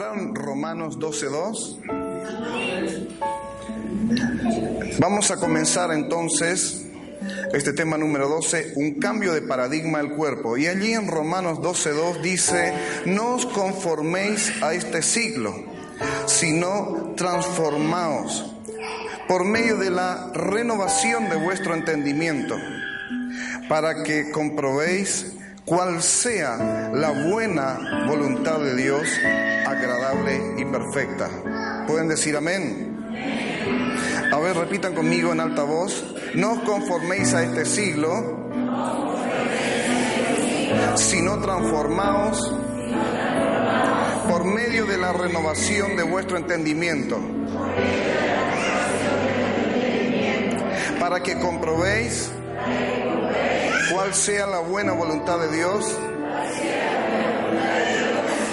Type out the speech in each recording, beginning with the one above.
¿Encontraron Romanos 12.2? Vamos a comenzar entonces este tema número 12, un cambio de paradigma del cuerpo. Y allí en Romanos 12.2 dice, no os conforméis a este siglo, sino transformaos por medio de la renovación de vuestro entendimiento, para que comprobéis cuál sea la buena voluntad de Dios, agradable y perfecta. ¿Pueden decir amén? A ver, repitan conmigo en alta voz. No os conforméis a este siglo, sino transformaos por medio de la renovación de vuestro entendimiento, para que comprobéis cuál sea la buena voluntad de Dios,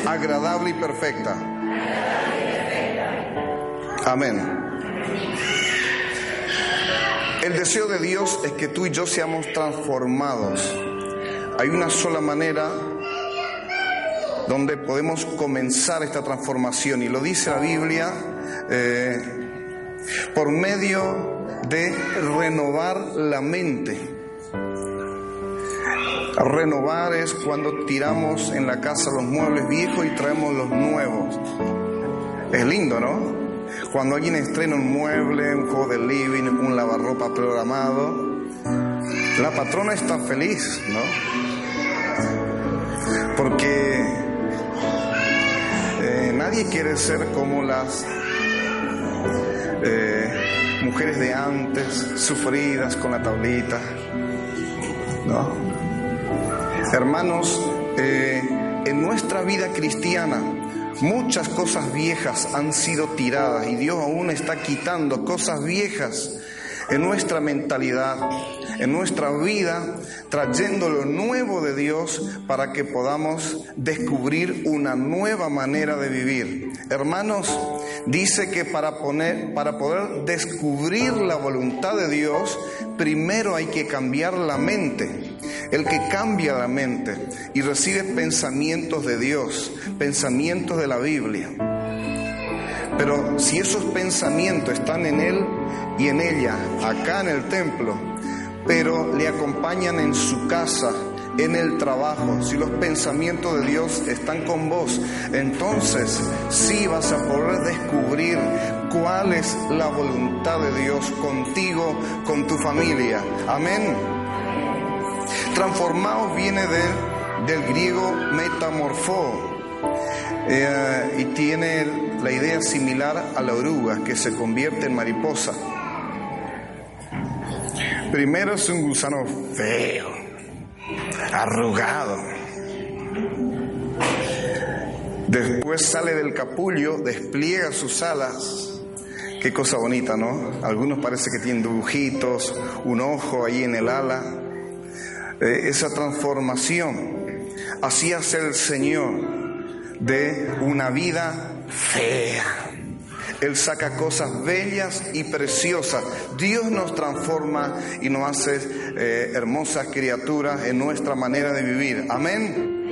agradable y perfecta. Amén. El deseo de Dios es que tú y yo seamos transformados. Hay una sola manera donde podemos comenzar esta transformación y lo dice la Biblia eh, por medio de renovar la mente. Renovar es cuando tiramos en la casa los muebles viejos y traemos los nuevos. Es lindo, ¿no? Cuando alguien estrena un mueble, un juego de living, un lavarropa programado, la patrona está feliz, ¿no? Porque eh, nadie quiere ser como las eh, mujeres de antes, sufridas con la tablita, ¿no? Hermanos, eh, en nuestra vida cristiana muchas cosas viejas han sido tiradas y Dios aún está quitando cosas viejas en nuestra mentalidad, en nuestra vida, trayendo lo nuevo de Dios para que podamos descubrir una nueva manera de vivir. Hermanos, dice que para, poner, para poder descubrir la voluntad de Dios, primero hay que cambiar la mente. El que cambia la mente y recibe pensamientos de Dios, pensamientos de la Biblia. Pero si esos pensamientos están en Él y en ella, acá en el templo, pero le acompañan en su casa, en el trabajo, si los pensamientos de Dios están con vos, entonces sí vas a poder descubrir cuál es la voluntad de Dios contigo, con tu familia. Amén. Transformados viene del griego metamorfó eh, y tiene la idea similar a la oruga que se convierte en mariposa. Primero es un gusano feo, arrugado. Después sale del capullo, despliega sus alas. Qué cosa bonita, ¿no? Algunos parece que tienen dibujitos, un ojo ahí en el ala. Eh, esa transformación. Así hace el Señor de una vida fea, Él saca cosas bellas y preciosas. Dios nos transforma y nos hace eh, hermosas criaturas en nuestra manera de vivir. Amén.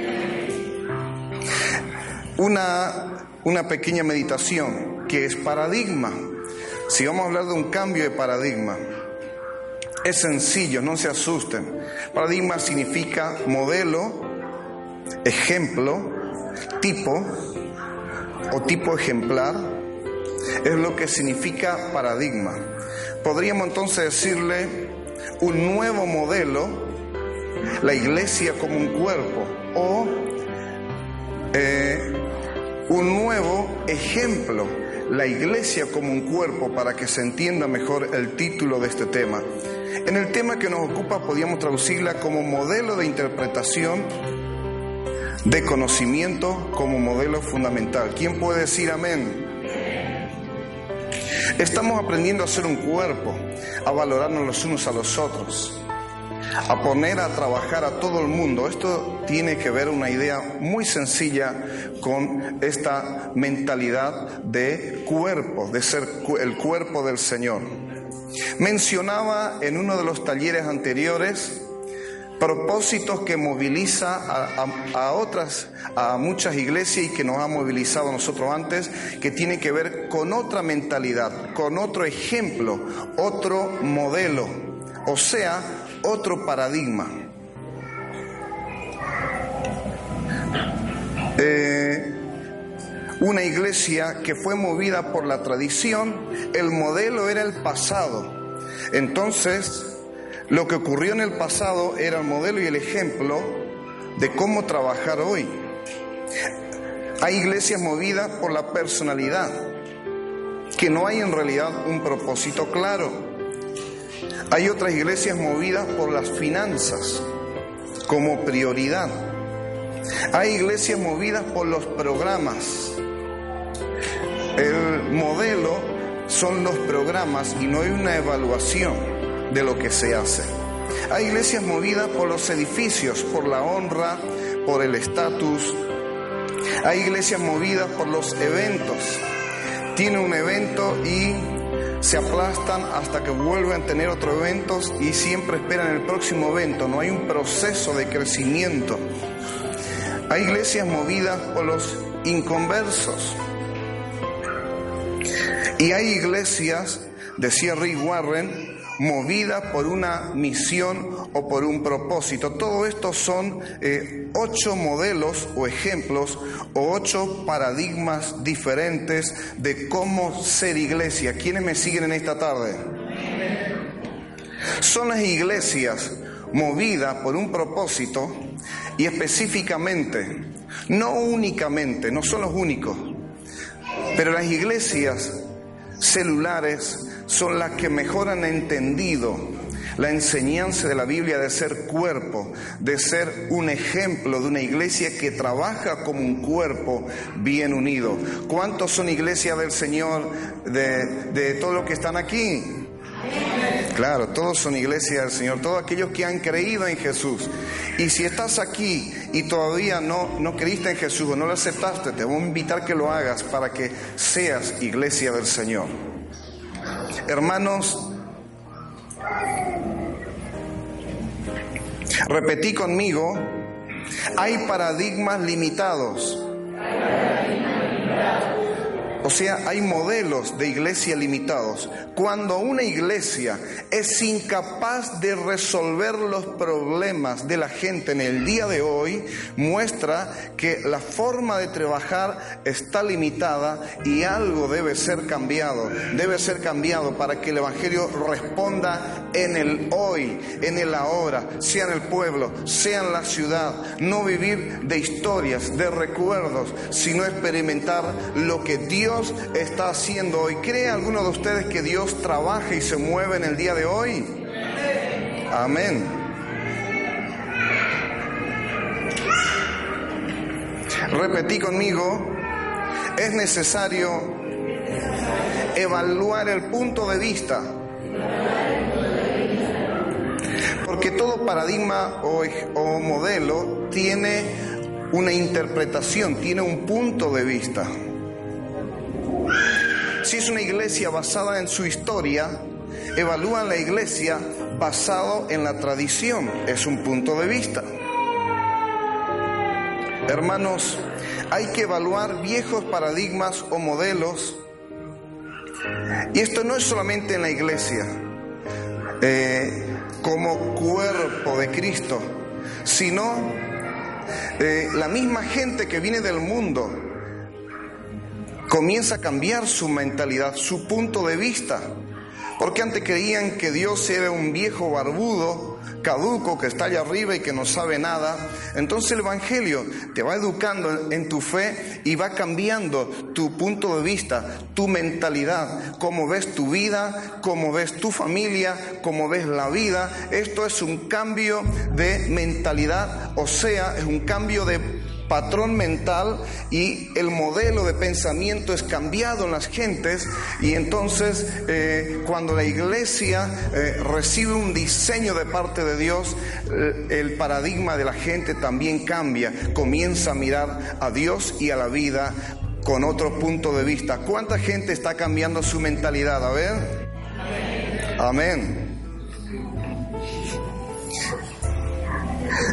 Una, una pequeña meditación que es paradigma. Si vamos a hablar de un cambio de paradigma, es sencillo, no se asusten. Paradigma significa modelo, ejemplo, tipo o tipo ejemplar. Es lo que significa paradigma. Podríamos entonces decirle un nuevo modelo, la iglesia como un cuerpo, o eh, un nuevo ejemplo, la iglesia como un cuerpo, para que se entienda mejor el título de este tema. En el tema que nos ocupa podríamos traducirla como modelo de interpretación de conocimiento como modelo fundamental. ¿Quién puede decir amén? Estamos aprendiendo a ser un cuerpo, a valorarnos los unos a los otros, a poner a trabajar a todo el mundo. Esto tiene que ver una idea muy sencilla con esta mentalidad de cuerpo, de ser el cuerpo del Señor. Mencionaba en uno de los talleres anteriores propósitos que moviliza a, otras, a muchas iglesias y que nos ha movilizado a nosotros antes, que tiene que ver con otra mentalidad, con otro ejemplo, otro modelo, o sea, otro paradigma. Eh, una iglesia que fue movida por la tradición, el modelo era el pasado. Entonces, lo que ocurrió en el pasado era el modelo y el ejemplo de cómo trabajar hoy. Hay iglesias movidas por la personalidad, que no hay en realidad un propósito claro. Hay otras iglesias movidas por las finanzas como prioridad. Hay iglesias movidas por los programas. El modelo son los programas y no hay una evaluación de lo que se hace. Hay iglesias movidas por los edificios, por la honra, por el estatus. Hay iglesias movidas por los eventos. Tiene un evento y se aplastan hasta que vuelven a tener otro evento y siempre esperan el próximo evento. No hay un proceso de crecimiento. Hay iglesias movidas por los inconversos. Y hay iglesias, decía Rick Warren, movida por una misión o por un propósito. Todo esto son eh, ocho modelos o ejemplos o ocho paradigmas diferentes de cómo ser iglesia. ¿Quiénes me siguen en esta tarde? Son las iglesias movidas por un propósito y específicamente, no únicamente, no son los únicos, pero las iglesias celulares son las que mejor han entendido la enseñanza de la Biblia de ser cuerpo, de ser un ejemplo de una iglesia que trabaja como un cuerpo bien unido. ¿Cuántos son iglesias del Señor de, de todos los que están aquí? Claro, todos son iglesias del Señor, todos aquellos que han creído en Jesús. Y si estás aquí y todavía no, no creíste en Jesús o no lo aceptaste, te voy a invitar que lo hagas para que seas iglesia del Señor. Hermanos, repetí conmigo, hay paradigmas limitados. O sea, hay modelos de iglesia limitados. Cuando una iglesia es incapaz de resolver los problemas de la gente en el día de hoy, muestra que la forma de trabajar está limitada y algo debe ser cambiado. Debe ser cambiado para que el Evangelio responda en el hoy, en el ahora, sea en el pueblo, sea en la ciudad. No vivir de historias, de recuerdos, sino experimentar lo que Dios está haciendo hoy. ¿Cree alguno de ustedes que Dios trabaja y se mueve en el día de hoy? Amén. Repetí conmigo, es necesario evaluar el punto de vista. Porque todo paradigma o, o modelo tiene una interpretación, tiene un punto de vista. Si es una iglesia basada en su historia, evalúan la iglesia basado en la tradición. Es un punto de vista. Hermanos, hay que evaluar viejos paradigmas o modelos. Y esto no es solamente en la iglesia, eh, como cuerpo de Cristo, sino eh, la misma gente que viene del mundo comienza a cambiar su mentalidad, su punto de vista. Porque antes creían que Dios era un viejo barbudo, caduco, que está allá arriba y que no sabe nada. Entonces el Evangelio te va educando en tu fe y va cambiando tu punto de vista, tu mentalidad, cómo ves tu vida, cómo ves tu familia, cómo ves la vida. Esto es un cambio de mentalidad, o sea, es un cambio de patrón mental y el modelo de pensamiento es cambiado en las gentes y entonces eh, cuando la iglesia eh, recibe un diseño de parte de Dios, eh, el paradigma de la gente también cambia, comienza a mirar a Dios y a la vida con otro punto de vista. ¿Cuánta gente está cambiando su mentalidad? A ver. Amén.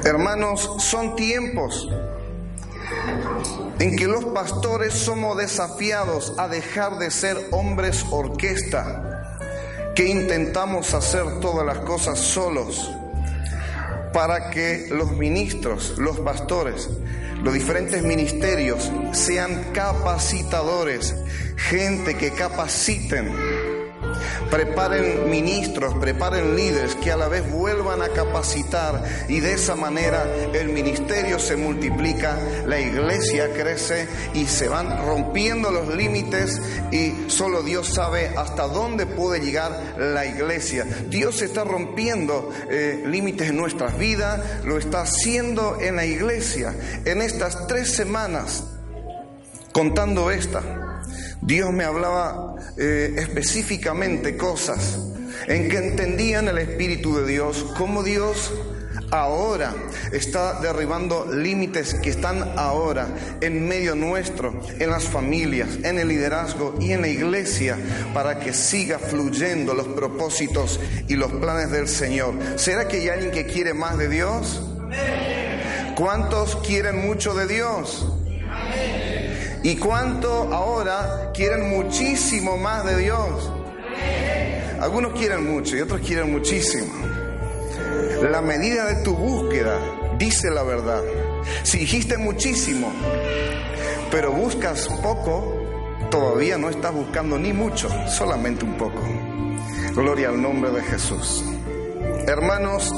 Hermanos, son tiempos en que los pastores somos desafiados a dejar de ser hombres orquesta, que intentamos hacer todas las cosas solos, para que los ministros, los pastores, los diferentes ministerios sean capacitadores, gente que capaciten Preparen ministros, preparen líderes que a la vez vuelvan a capacitar y de esa manera el ministerio se multiplica, la iglesia crece y se van rompiendo los límites y solo Dios sabe hasta dónde puede llegar la iglesia. Dios está rompiendo eh, límites en nuestras vidas, lo está haciendo en la iglesia. En estas tres semanas, contando esta, Dios me hablaba eh, específicamente cosas en que entendían el Espíritu de Dios, cómo Dios ahora está derribando límites que están ahora en medio nuestro, en las familias, en el liderazgo y en la iglesia, para que siga fluyendo los propósitos y los planes del Señor. ¿Será que hay alguien que quiere más de Dios? ¿Cuántos quieren mucho de Dios? ¿Y cuánto ahora quieren muchísimo más de Dios? Algunos quieren mucho y otros quieren muchísimo. La medida de tu búsqueda dice la verdad. Si dijiste muchísimo, pero buscas poco, todavía no estás buscando ni mucho, solamente un poco. Gloria al nombre de Jesús. Hermanos,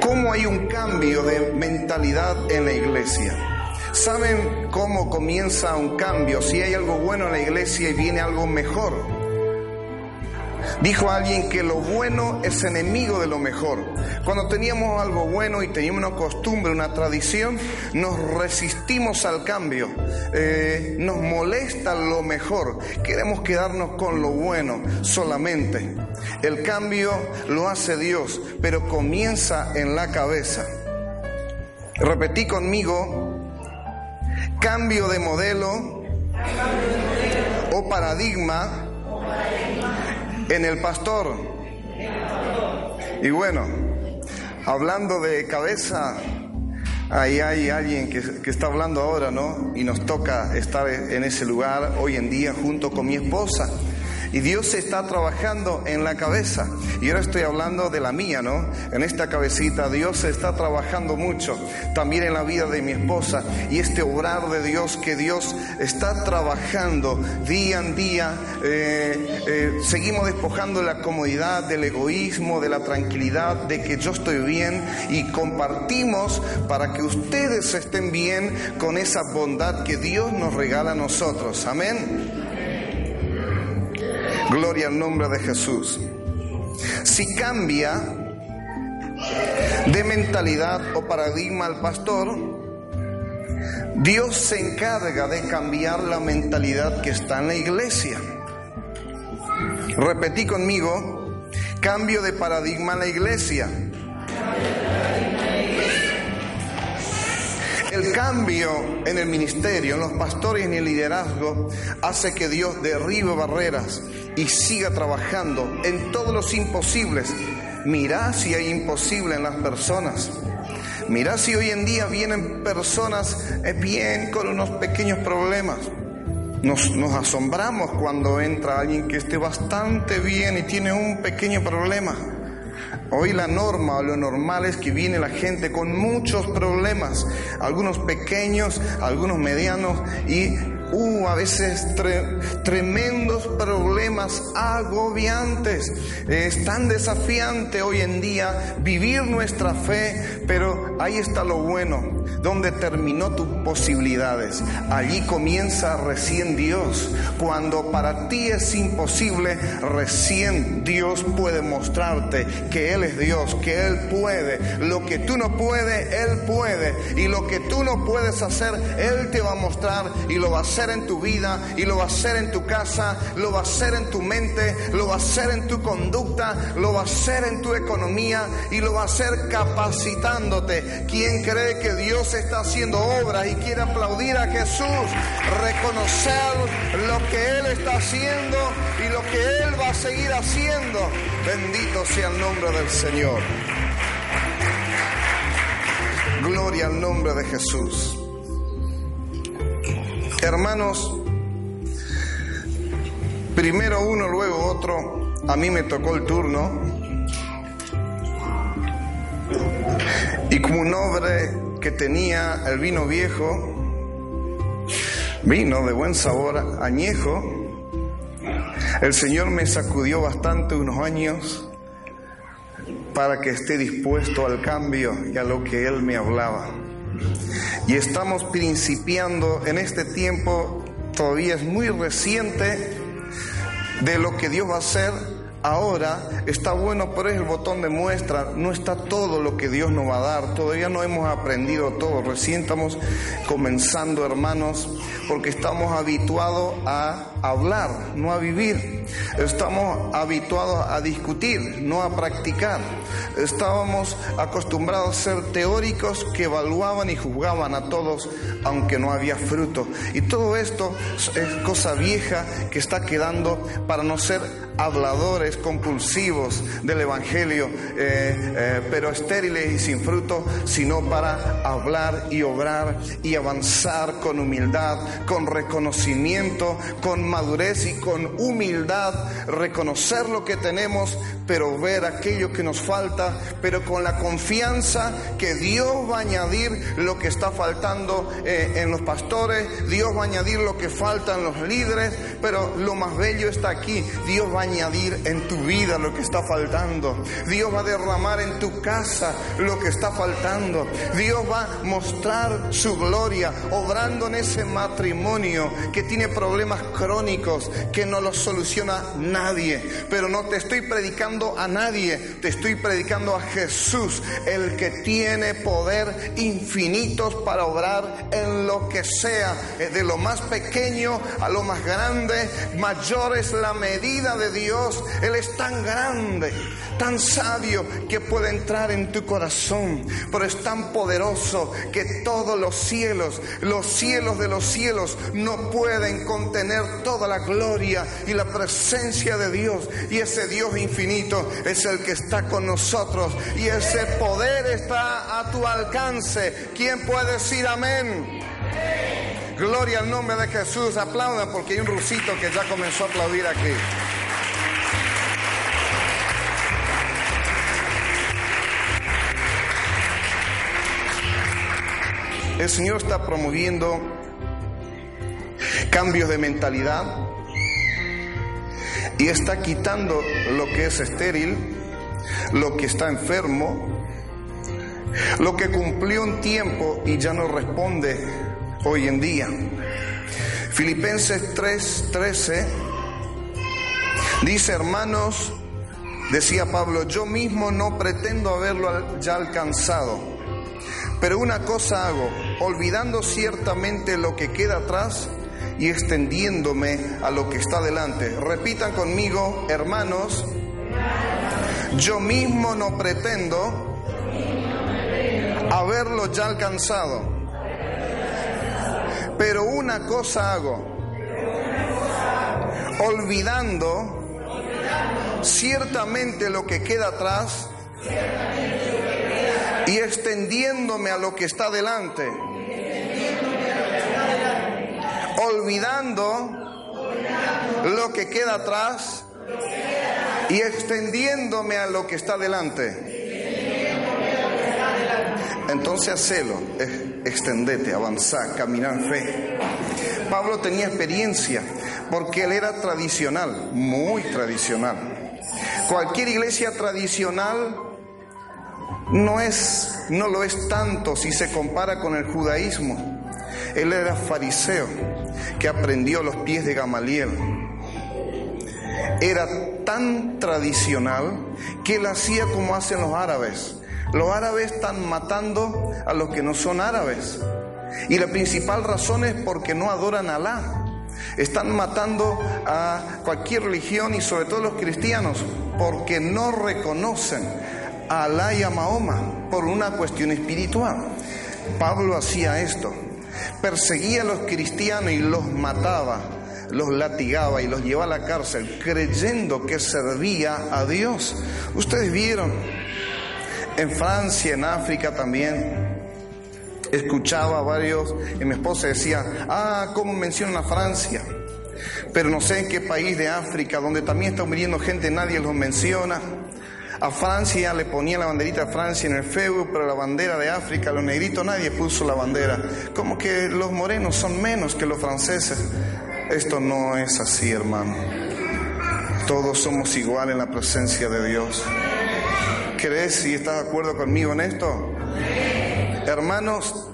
cómo hay un cambio de mentalidad en la iglesia. ¿Saben cómo comienza un cambio? Si hay algo bueno en la iglesia y viene algo mejor. Dijo alguien que lo bueno es enemigo de lo mejor. Cuando teníamos algo bueno y teníamos una costumbre, una tradición, nos resistimos al cambio. Eh, nos molesta lo mejor. Queremos quedarnos con lo bueno solamente. El cambio lo hace Dios, pero comienza en la cabeza. Repetí conmigo, cambio de modelo o paradigma en el pastor. Y bueno, hablando de cabeza, ahí hay alguien que, que, está hablando ahora, ¿no? Y nos toca estar en ese lugar hoy en día junto con mi esposa. Y Dios está trabajando en la cabeza. Y ahora estoy hablando de la mía, ¿no? En esta cabecita Dios está trabajando mucho. También en la vida de mi esposa. Y este obrar de Dios que Dios está trabajando día en día. Eh, eh, seguimos despojando la comodidad, del egoísmo, de la tranquilidad, de que yo estoy bien. Y compartimos para que ustedes estén bien con esa bondad que Dios nos regala a nosotros. Amén. Gloria al nombre de Jesús. Si cambia de mentalidad o paradigma al pastor, Dios se encarga de cambiar la mentalidad que está en la iglesia. Repetí conmigo, cambio de paradigma en la iglesia. El cambio en el ministerio, en los pastores y en el liderazgo hace que Dios derribe barreras y siga trabajando en todos los imposibles. Mirá si hay imposible en las personas. Mirá si hoy en día vienen personas eh, bien con unos pequeños problemas. Nos, nos, asombramos cuando entra alguien que esté bastante bien y tiene un pequeño problema. Hoy la norma o lo normal es que viene la gente con muchos problemas, algunos pequeños, algunos medianos y uh, a veces tremendos problemas agobiantes. Es tan desafiante hoy en día vivir nuestra fe, pero ahí está lo bueno, donde terminó tus posibilidades. Allí comienza recién Dios. Cuando para ti es imposible, recién Dios puede mostrarte que Él es Dios, que Él puede. Lo que tú no puedes, Él puede. Y lo que tú no puedes hacer, Él te va a mostrar y lo va a hacer en tu vida y lo va a hacer en tu casa, lo va a hacer en tu mente, lo va a hacer en tu conducta, lo va a hacer en tu economía y lo va a hacer capacitándote. ¿Quién cree que Dios está haciendo obras y quiere aplaudir a Jesús? Reconocer lo que Él está haciendo y lo que Él va a seguir haciendo. Bendito sea el nombre del Señor. Gloria al nombre de Jesús. Hermanos, primero uno, luego otro, a mí me tocó el turno. Y como un hombre que tenía el vino viejo, vino de buen sabor, añejo, el Señor me sacudió bastante unos años para que esté dispuesto al cambio y a lo que Él me hablaba. Y estamos principiando en este tiempo, todavía es muy reciente, de lo que Dios va a hacer ahora. Está bueno, pero es el botón de muestra. No está todo lo que Dios nos va a dar. Todavía no hemos aprendido todo. Recién estamos comenzando, hermanos, porque estamos habituados a hablar, no a vivir. Estamos habituados a discutir, no a practicar. Estábamos acostumbrados a ser teóricos que evaluaban y juzgaban a todos, aunque no había fruto. Y todo esto es cosa vieja que está quedando para no ser habladores compulsivos del Evangelio, eh, eh, pero estériles y sin fruto, sino para hablar y obrar y avanzar con humildad, con reconocimiento, con madurez y con humildad, reconocer lo que tenemos, pero ver aquello que nos falta, pero con la confianza que Dios va a añadir lo que está faltando eh, en los pastores, Dios va a añadir lo que falta en los líderes, pero lo más bello está aquí, Dios va a añadir en tu vida lo que está faltando, Dios va a derramar en tu casa lo que está faltando, Dios va a mostrar su gloria, obrando en ese matrimonio que tiene problemas crónicos, que no los soluciona nadie, pero no te estoy predicando a nadie, te estoy predicando a Jesús, el que tiene poder infinitos para obrar en lo que sea, de lo más pequeño a lo más grande, mayor es la medida de Dios, Él es tan grande, tan sabio que puede entrar en tu corazón, pero es tan poderoso que todos los cielos, los cielos de los cielos no pueden contener toda la gloria y la presencia de Dios. Y ese Dios infinito es el que está con nosotros y ese poder está a tu alcance. ¿Quién puede decir amén? Gloria al nombre de Jesús. Aplaudan porque hay un rusito que ya comenzó a aplaudir aquí. El Señor está promoviendo cambios de mentalidad y está quitando lo que es estéril, lo que está enfermo, lo que cumplió un tiempo y ya no responde hoy en día. Filipenses 3:13 dice, hermanos, decía Pablo, yo mismo no pretendo haberlo ya alcanzado pero una cosa hago, olvidando ciertamente lo que queda atrás y extendiéndome a lo que está delante. Repitan conmigo, hermanos, yo mismo no pretendo haberlo ya alcanzado, Pero una cosa hago, olvidando ciertamente lo que queda atrás y extendiéndome a lo que está delante. Olvidando lo que queda atrás y extendiéndome a lo que está delante. Entonces hacelo, extendete, avanzar, caminar fe. Pablo tenía experiencia porque él era tradicional, muy tradicional. Cualquier iglesia tradicional no es no lo es tanto si se compara con el judaísmo. Él era fariseo que aprendió los pies de Gamaliel. Era tan tradicional que él hacía como hacen los árabes. Los árabes están matando a los que no son árabes. Y la principal razón es porque no adoran a Alá. Están matando a cualquier religión y sobre todo los cristianos porque no reconocen a Alá y a Mahoma por una cuestión espiritual. Pablo hacía esto. Perseguía a los cristianos y los mataba, los latigaba y los llevaba a la cárcel creyendo que servía a Dios. Ustedes vieron en Francia, en África también. Escuchaba a varios y mi esposa decía, ah, ¿cómo mencionan a Francia? Pero no sé en qué país de África, donde también está muriendo gente, nadie los menciona. A Francia le ponía la banderita de Francia en el Facebook, pero la bandera de África, los negritos, nadie puso la bandera. Como que los morenos son menos que los franceses. Esto no es así, hermano. Todos somos iguales en la presencia de Dios. ¿Crees y estás de acuerdo conmigo en esto? Hermanos,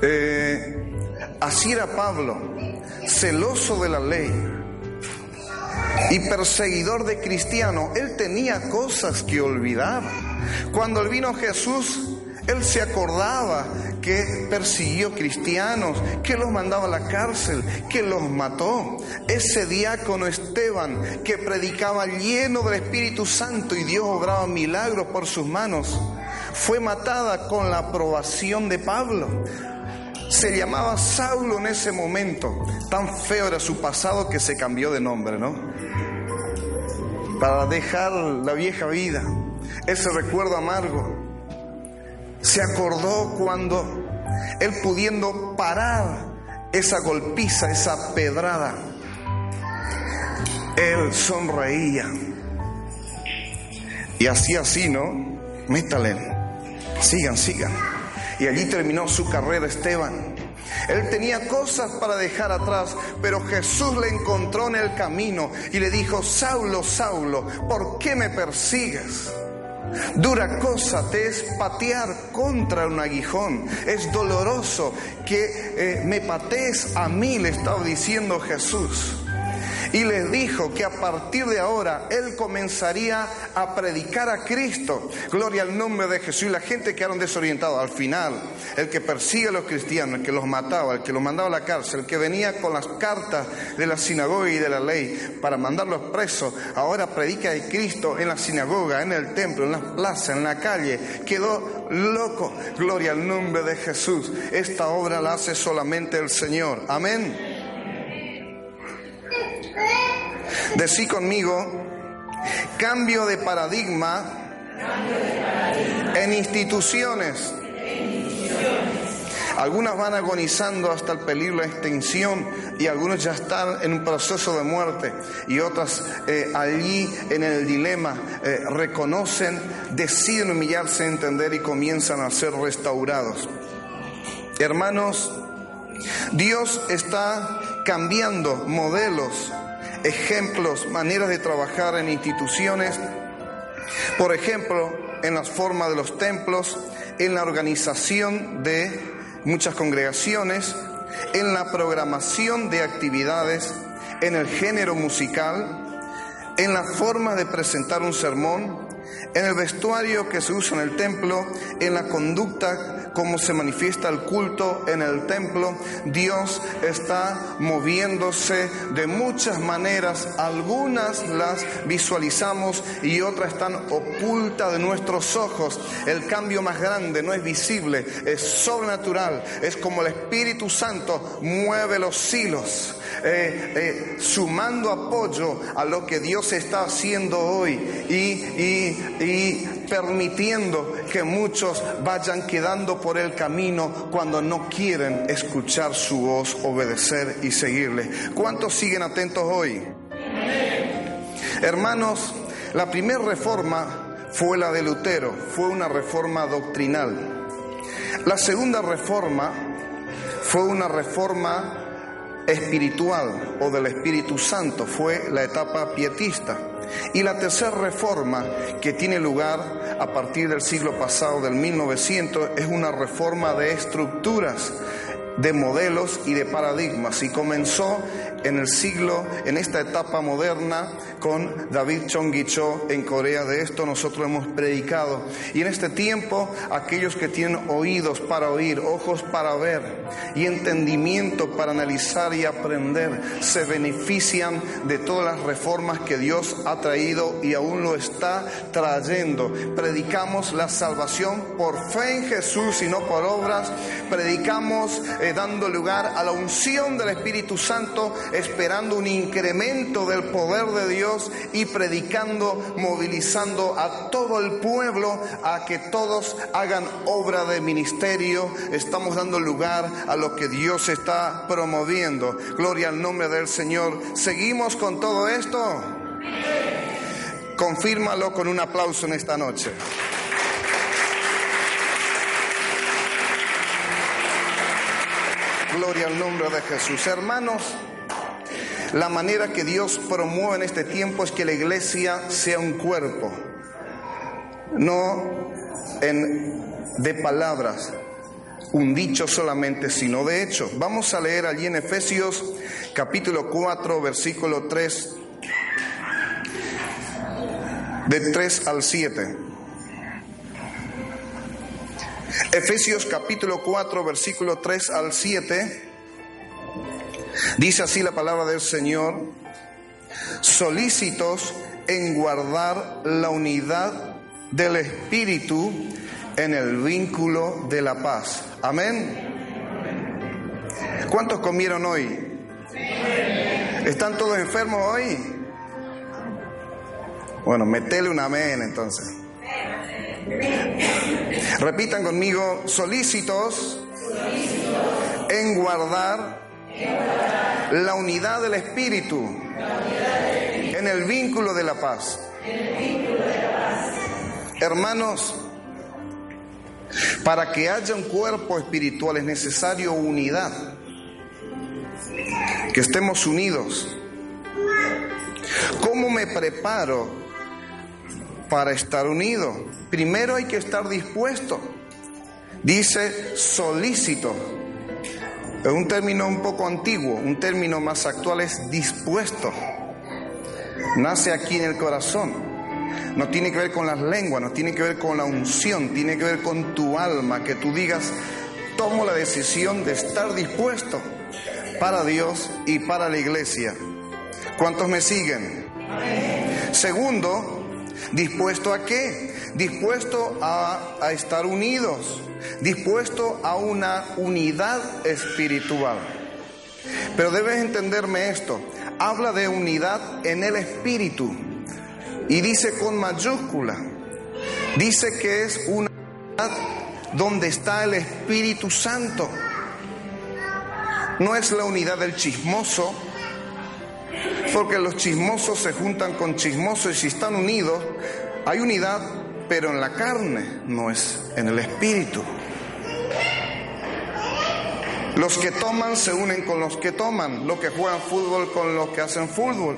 eh, así era Pablo, celoso de la ley y perseguidor de cristianos. Él tenía cosas que olvidar. Cuando vino Jesús, él se acordaba que persiguió cristianos, que los mandaba a la cárcel, que los mató. Ese diácono Esteban que predicaba lleno del Espíritu Santo y Dios obraba milagros por sus manos, fue matada con la aprobación de Pablo. Se llamaba Saulo en ese momento. Tan feo era su pasado que se cambió de nombre, ¿no? Para dejar la vieja vida, ese recuerdo amargo se acordó cuando él pudiendo parar esa golpiza, esa pedrada, él sonreía. Y así, así, ¿no? Métale, sigan, sigan. Y allí terminó su carrera Esteban. Él tenía cosas para dejar atrás, pero Jesús le encontró en el camino y le dijo, Saulo, Saulo, ¿por qué me persigues? Dura cosa te es patear contra un aguijón. Es doloroso que eh, me patees a mí, le estaba diciendo Jesús y les dijo que a partir de ahora él comenzaría a predicar a Cristo. Gloria al nombre de Jesús. Y la gente quedaron desorientados. Al final, el que persigue a los cristianos, el que los mataba, el que los mandaba a la cárcel, el que venía con las cartas de la sinagoga y de la ley para mandarlos presos, ahora predica de Cristo en la sinagoga, en el templo, en las plazas, en la calle. Quedó loco. Gloria al nombre de Jesús. Esta obra la hace solamente el Señor. Amén. Decí conmigo, cambio de paradigma, en instituciones. Algunas van agonizando hasta el peligro de extinción y algunos ya están en un proceso de muerte y otras eh, allí en el dilema eh, reconocen, deciden humillarse, entender y comienzan a ser restaurados. Hermanos, Dios está cambiando modelos ejemplos, maneras de trabajar en instituciones, por ejemplo, en las formas de los templos, en la organización de muchas congregaciones, en la programación de actividades, en el género musical, en la forma de presentar un sermón, en el vestuario que se usa en el templo, en la conducta cómo se manifiesta el culto en el templo, Dios está moviéndose de muchas maneras. Algunas las visualizamos y otras están ocultas de nuestros ojos. El cambio más grande no es visible, es sobrenatural. Es como el Espíritu Santo mueve los hilos. Eh, eh, sumando apoyo a lo que Dios está haciendo hoy y, y permitiendo que muchos vayan quedando por el camino cuando no quieren escuchar su voz, obedecer y seguirle. ¿Cuántos siguen atentos hoy? Hermanos, la primera reforma fue la de Lutero, fue una reforma doctrinal. La segunda reforma fue una reforma espiritual o del Espíritu Santo, fue la etapa pietista. Y la tercera reforma que tiene lugar a partir del siglo pasado, del 1900, es una reforma de estructuras, de modelos y de paradigmas. Y comenzó en el siglo, en esta etapa moderna, con David Chongicho en Corea. De esto nosotros hemos predicado. Y en este tiempo, aquellos que tienen oídos para oír, ojos para ver y entendimiento para analizar y aprender, se benefician de todas las reformas que Dios ha traído y aún lo está trayendo. Predicamos la salvación por fe en Jesús y no por obras. Predicamos eh, dando lugar a la unción del Espíritu Santo esperando un incremento del poder de Dios y predicando, movilizando a todo el pueblo a que todos hagan obra de ministerio. Estamos dando lugar a lo que Dios está promoviendo. Gloria al nombre del Señor. ¿Seguimos con todo esto? Confírmalo con un aplauso en esta noche. Gloria al nombre de Jesús. Hermanos, la manera que Dios promueve en este tiempo es que la iglesia sea un cuerpo, no en, de palabras, un dicho solamente, sino de hecho. Vamos a leer allí en Efesios capítulo 4, versículo 3, de 3 al 7. Efesios capítulo 4, versículo 3 al 7. Dice así la palabra del Señor, solícitos en guardar la unidad del Espíritu en el vínculo de la paz. Amén. ¿Cuántos comieron hoy? ¿Están todos enfermos hoy? Bueno, metele un amén entonces. Repitan conmigo, solícitos en guardar la unidad del Espíritu en el vínculo de la paz. Hermanos, para que haya un cuerpo espiritual es necesario unidad, que estemos unidos. ¿Cómo me preparo para estar unido? Primero hay que estar dispuesto. Dice solícito. Un término un poco antiguo, un término más actual es dispuesto. Nace aquí en el corazón. No tiene que ver con las lenguas, no tiene que ver con la unción, tiene que ver con tu alma, que tú digas, tomo la decisión de estar dispuesto para Dios y para la iglesia. ¿Cuántos me siguen? Segundo, dispuesto a qué? Dispuesto a, a estar unidos dispuesto a una unidad espiritual. Pero debes entenderme esto, habla de unidad en el espíritu y dice con mayúscula, dice que es una unidad donde está el Espíritu Santo. No es la unidad del chismoso, porque los chismosos se juntan con chismosos y si están unidos, hay unidad, pero en la carne, no es en el espíritu. Los que toman se unen con los que toman, los que juegan fútbol con los que hacen fútbol.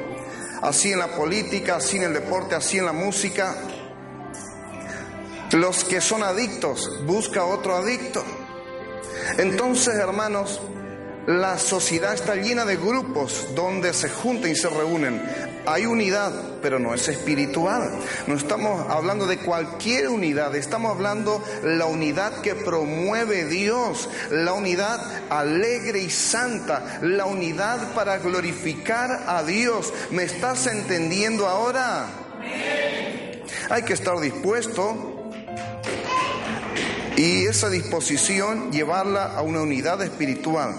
Así en la política, así en el deporte, así en la música. Los que son adictos, busca otro adicto. Entonces, hermanos, la sociedad está llena de grupos donde se juntan y se reúnen. Hay unidad, pero no es espiritual. No estamos hablando de cualquier unidad, estamos hablando la unidad que promueve Dios, la unidad alegre y santa, la unidad para glorificar a Dios. ¿Me estás entendiendo ahora? Hay que estar dispuesto y esa disposición llevarla a una unidad espiritual.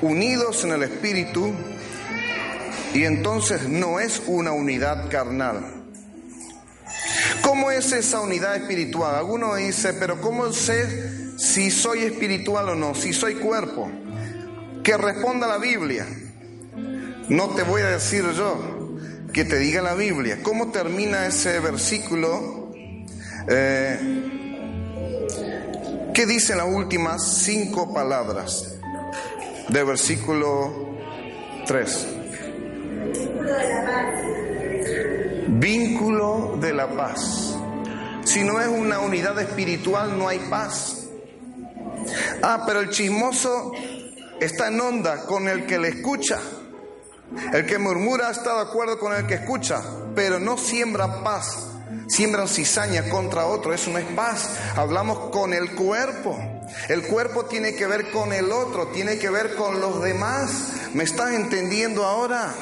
Unidos en el espíritu, y entonces no es una unidad carnal. ¿Cómo es esa unidad espiritual? Alguno dice, pero ¿cómo sé si soy espiritual o no? Si soy cuerpo. Que responda la Biblia. No te voy a decir yo, que te diga la Biblia. ¿Cómo termina ese versículo? Eh, ¿Qué dicen las últimas cinco palabras del versículo 3? Vínculo de la paz. Si no es una unidad espiritual, no hay paz. Ah, pero el chismoso está en onda con el que le escucha. El que murmura está de acuerdo con el que escucha, pero no siembra paz. Siembran cizaña contra otro, eso no es paz. Hablamos con el cuerpo. El cuerpo tiene que ver con el otro, tiene que ver con los demás. ¿Me estás entendiendo ahora?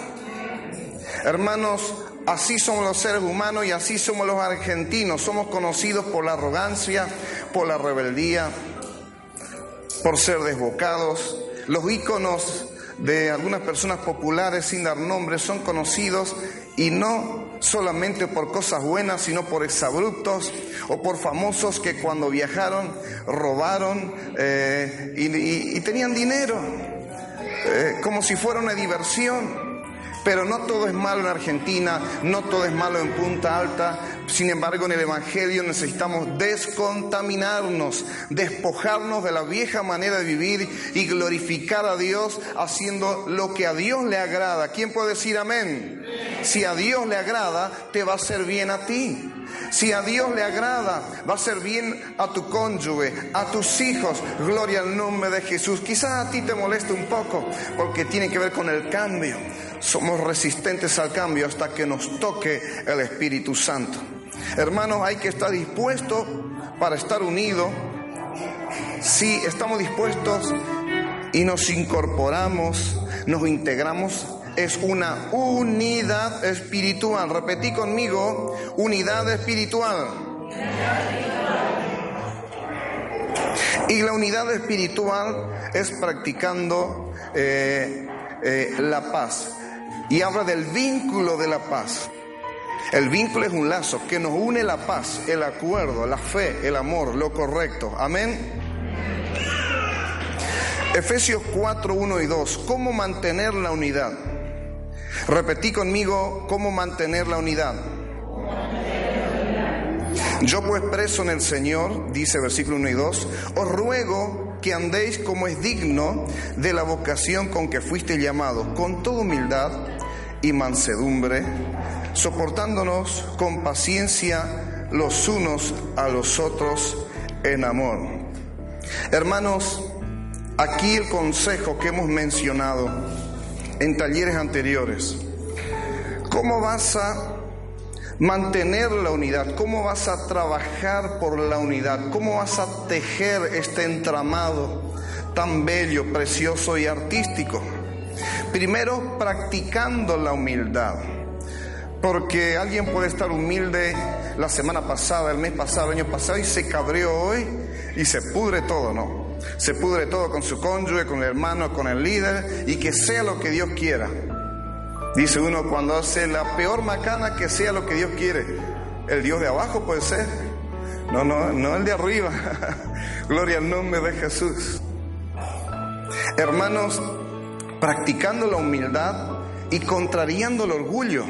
Hermanos, así somos los seres humanos y así somos los argentinos. Somos conocidos por la arrogancia, por la rebeldía, por ser desbocados. Los íconos de algunas personas populares sin dar nombres son conocidos y no solamente por cosas buenas, sino por exabruptos o por famosos que cuando viajaron robaron eh, y, tenían dinero, eh, como si fuera una diversión. Pero no todo es malo en Argentina, no todo es malo en Punta Alta. Sin embargo, en el Evangelio necesitamos descontaminarnos, despojarnos de la vieja manera de vivir y glorificar a Dios haciendo lo que a Dios le agrada. ¿Quién puede decir amén? Si a Dios le agrada, te va a hacer bien a ti. Si a Dios le agrada, va a ser bien a tu cónyuge, a tus hijos. Gloria al nombre de Jesús. Quizás a ti te moleste un poco porque tiene que ver con el cambio. Somos resistentes al cambio hasta que nos toque el Espíritu Santo. Hermanos, hay que estar dispuestos para estar unidos. Si estamos dispuestos y nos incorporamos, nos integramos, es una unidad espiritual. Repetí conmigo, unidad espiritual. Y la unidad espiritual es practicando eh, eh, la paz. Y habla del vínculo de la paz. El vínculo es un lazo que nos une la paz, el acuerdo, la fe, el amor, lo correcto. Amén. Efesios 4, 1 y 2. ¿Cómo mantener la unidad? Repetí conmigo cómo mantener la unidad. Yo pues preso en el Señor, dice versículo 1 y 2, os ruego que andéis como es digno de la vocación con que fuiste llamado, con toda humildad y mansedumbre, soportándonos con paciencia los unos a los otros en amor. Hermanos, aquí el consejo que hemos mencionado en talleres anteriores. ¿Cómo vas a mantener la unidad? ¿Cómo vas a trabajar por la unidad? ¿Cómo vas a tejer este entramado tan bello, precioso y artístico? Primero, practicando la humildad. Porque alguien puede estar humilde la semana pasada, el mes pasado, el año pasado y se cabreó hoy y se pudre todo, ¿no? se pudre todo con su cónyuge, con el hermano, con el líder y que sea lo que Dios quiera. Dice uno cuando hace la peor macana que sea lo que Dios quiere. El Dios de abajo puede ser. No, no, no el de arriba. Gloria al nombre de Jesús. Hermanos, practicando la humildad y contrariando el orgullo,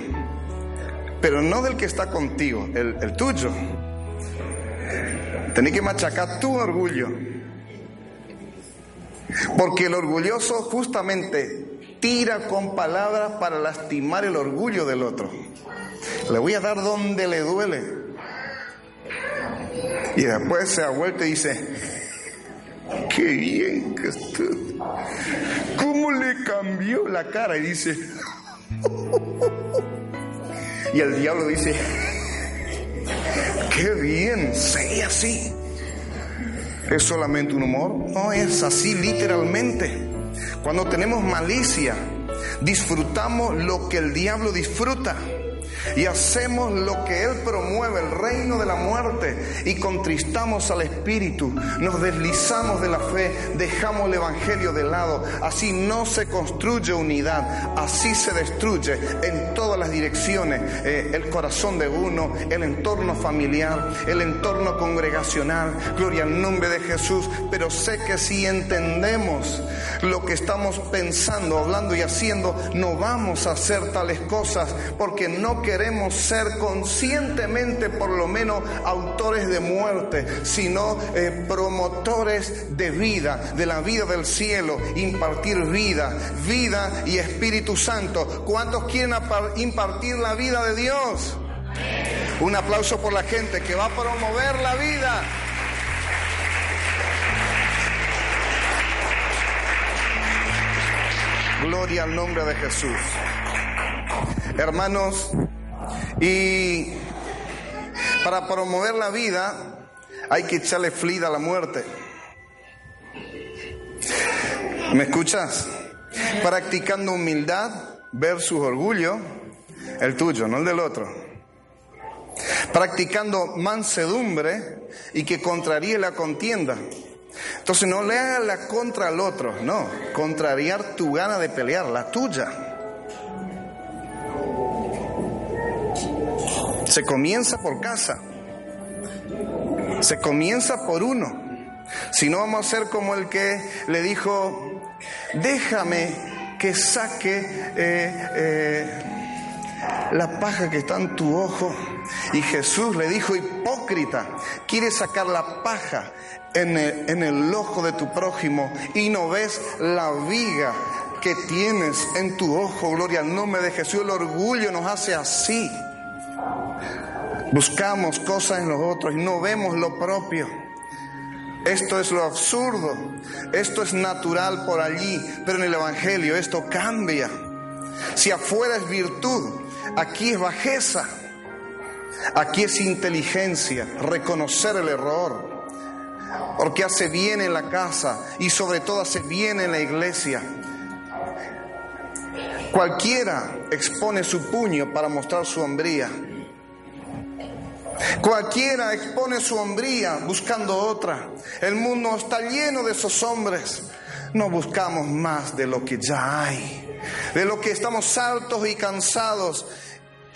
pero no del que está contigo, el, el tuyo. Tenés que machacar tu orgullo porque el orgulloso justamente tira con palabras para lastimar el orgullo del otro. Le voy a dar donde le duele. Y después se ha vuelto y dice, qué bien que estoy. ¿Cómo le cambió la cara? Y dice, Y el diablo dice, qué bien, sé así. ¿Es solamente un humor? No, es así literalmente. Cuando tenemos malicia, disfrutamos lo que el diablo disfruta y hacemos lo que Él promueve, el reino de la muerte, y contristamos al Espíritu, nos deslizamos de la fe, dejamos el Evangelio de lado. Así no se construye unidad, así se destruye en todas las direcciones eh, el corazón de uno, el entorno familiar, el entorno congregacional. Gloria al nombre de Jesús. Pero sé que si entendemos lo que estamos pensando, hablando y haciendo, no vamos a hacer tales cosas porque no queremos queremos ser conscientemente por lo menos autores de muerte, sino eh, promotores de vida, de la vida del cielo, impartir vida, vida y Espíritu Santo. ¿Cuántos quieren impartir la vida de Dios? Un aplauso por la gente que va a promover la vida. Gloria al nombre de Jesús. Hermanos, y para promover la vida hay que echarle flida a la muerte. ¿Me escuchas? Practicando humildad versus orgullo, el tuyo, no el del otro. Practicando mansedumbre y que contraríe la contienda. Entonces no le hagas la contra al otro, no, contrariar tu gana de pelear, la tuya. Se comienza por casa. Se comienza por uno. Si no vamos a ser como el que le dijo, déjame que saque eh, eh, la paja que está en tu ojo. Y Jesús le dijo, hipócrita, quieres sacar la paja en el, en el ojo de tu prójimo y no ves la viga que tienes en tu ojo. Gloria al nombre de Jesús. El orgullo nos hace así. Buscamos cosas en los otros y no vemos lo propio. Esto es lo absurdo. Esto es natural por allí, pero en el Evangelio esto cambia. Si afuera es virtud, aquí es bajeza. Aquí es inteligencia, reconocer el error. Porque hace bien en la casa y sobre todo hace bien en la iglesia. Cualquiera expone su puño para mostrar su hombría. Cualquiera expone su hombría buscando otra. El mundo está lleno de esos hombres. No buscamos más de lo que ya hay, de lo que estamos altos y cansados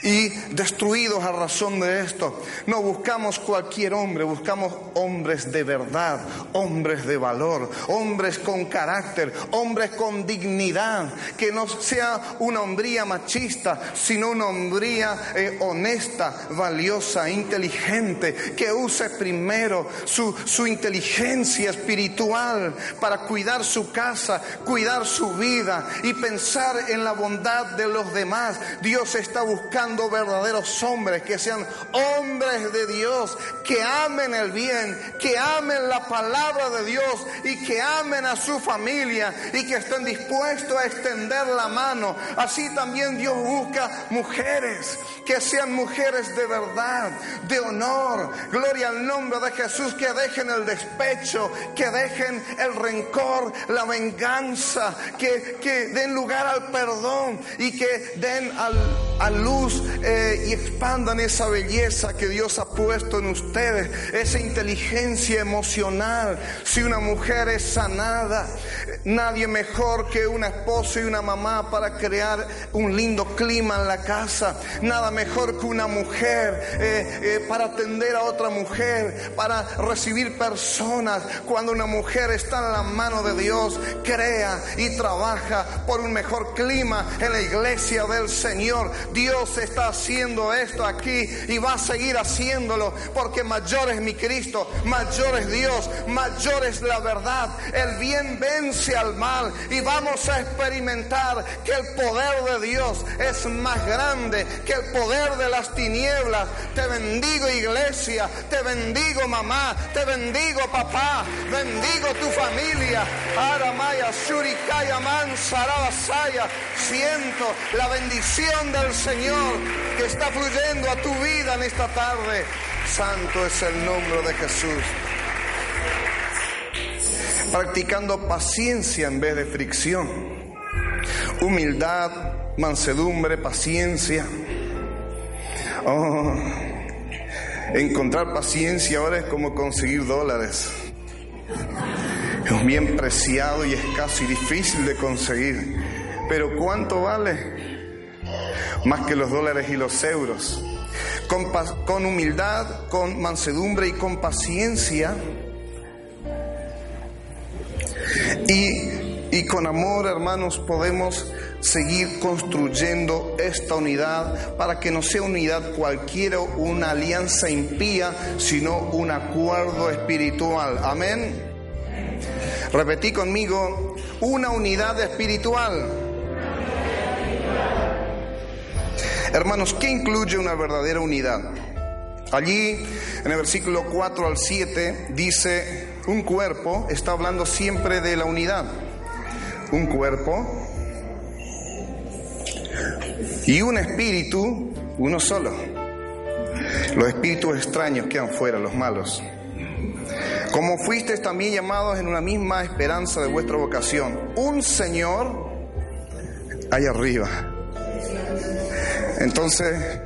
y destruidos a razón de esto. No buscamos cualquier hombre, buscamos hombres de verdad, hombres de valor, hombres con carácter, hombres con dignidad, que no sea una hombría machista, sino una hombría eh, honesta, valiosa, inteligente, que use primero su, su inteligencia espiritual para cuidar su casa, cuidar su vida y pensar en la bondad de los demás. Dios está buscando verdaderos hombres, que sean hombres de Dios, que amen el bien, que amen la palabra de Dios y que amen a su familia y que estén dispuestos a extender la mano. Así también Dios busca mujeres, que sean mujeres de verdad, de honor. Gloria al nombre de Jesús, que dejen el despecho, que dejen el rencor, la venganza, que, que den lugar al perdón y que den a luz eh, y expandan esa belleza que Dios ha puesto en ustedes, esa inteligencia emocional. Si una mujer es sanada, nadie mejor que una esposa y una mamá para crear un lindo clima en la casa. Nada mejor que una mujer eh, eh, para atender a otra mujer, para recibir personas. Cuando una mujer está en la mano de Dios, crea y trabaja por un mejor clima en la iglesia del Señor. Dios está haciendo esto aquí y va a seguir haciendo creyéndolo, porque mayor es mi Cristo, mayor es Dios, mayor es la verdad. El bien vence al mal y vamos a experimentar que el poder de Dios es más grande que el poder de las tinieblas. Te bendigo iglesia, te bendigo mamá, te bendigo papá, bendigo tu familia. Aramaya, Surikaya, Man, Sarabasaya. Siento la bendición del Señor que está fluyendo a tu vida en esta tarde. Santo es el nombre de Jesús. Practicando paciencia en vez de fricción. Humildad, mansedumbre, paciencia. Oh, encontrar paciencia ahora es como conseguir dólares. Es bien preciado y escaso y difícil de conseguir. Pero ¿cuánto vale? Más que los dólares y los euros. Con, con humildad, con mansedumbre y con paciencia. Y, y con amor, hermanos, podemos seguir construyendo esta unidad para que no sea unidad cualquiera, una alianza impía, sino un acuerdo espiritual. Amén. Repetí conmigo, una unidad espiritual. Hermanos, ¿qué incluye una verdadera unidad? Allí, en el versículo 4 al 7, dice, un cuerpo, está hablando siempre de la unidad. Un cuerpo y un espíritu, uno solo. Los espíritus extraños quedan fuera, los malos. Como fuisteis también llamados en una misma esperanza de vuestra vocación. Un Señor allá arriba. Entonces,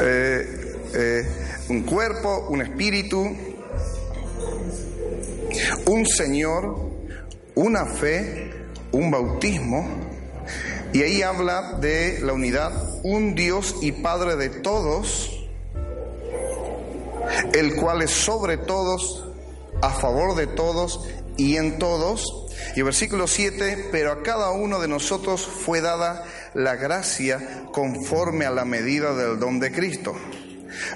eh, eh, un cuerpo, un espíritu, un Señor, una fe, un bautismo. Y ahí habla de la unidad, un Dios y Padre de todos, el cual es sobre todos, a favor de todos y en todos. Y el versículo 7, pero a cada uno de nosotros fue dada la gracia conforme a la medida del don de Cristo.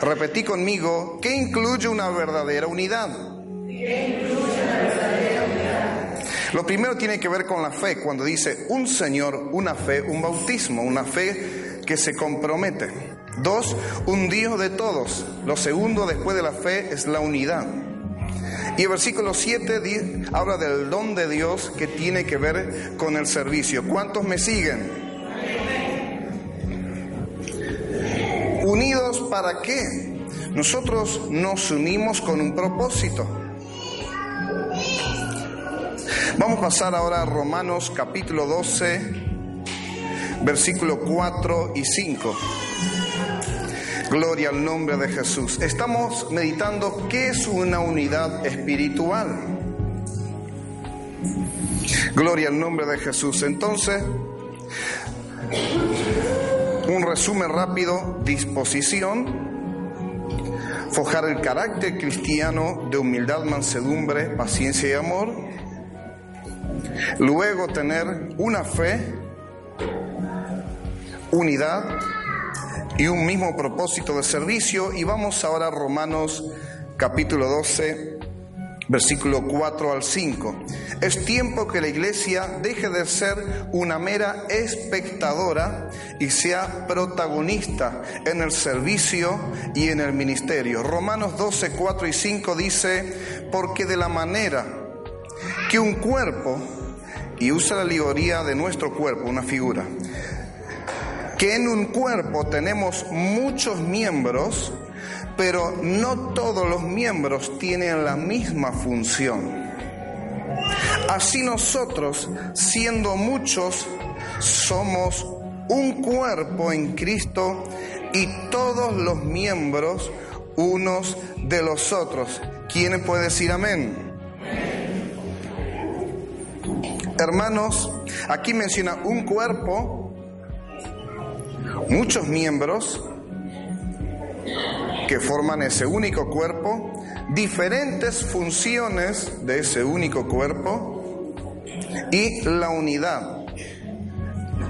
Repetí conmigo, ¿qué incluye una verdadera unidad? Lo primero tiene que ver con la fe, cuando dice un Señor, una fe, un bautismo, una fe que se compromete. Dos, un Dios de todos. Lo segundo después de la fe es la unidad. Y el versículo 7 habla del don de Dios que tiene que ver con el servicio. ¿Cuántos me siguen? Unidos para qué? Nosotros nos unimos con un propósito. Vamos a pasar ahora a Romanos capítulo 12, versículo 4 y 5. Gloria al nombre de Jesús. Estamos meditando qué es una unidad espiritual. Gloria al nombre de Jesús. Entonces, un resumen rápido, disposición, forjar el carácter cristiano de humildad, mansedumbre, paciencia y amor. Luego tener una fe, unidad, y un mismo propósito de servicio. Y vamos ahora a Romanos capítulo 12, versículo 4 al 5. Es tiempo que la iglesia deje de ser una mera espectadora y sea protagonista en el servicio y en el ministerio. Romanos 12, 4 y 5 dice, porque de la manera que un cuerpo, y usa la alegoría de nuestro cuerpo, una figura, que en un cuerpo tenemos muchos miembros, pero no todos los miembros tienen la misma función. Así nosotros, siendo muchos, somos un cuerpo en Cristo y todos los miembros unos de los otros. ¿Quién puede decir amén? Hermanos, aquí menciona un cuerpo muchos miembros que forman ese único cuerpo, diferentes funciones de ese único cuerpo y la unidad.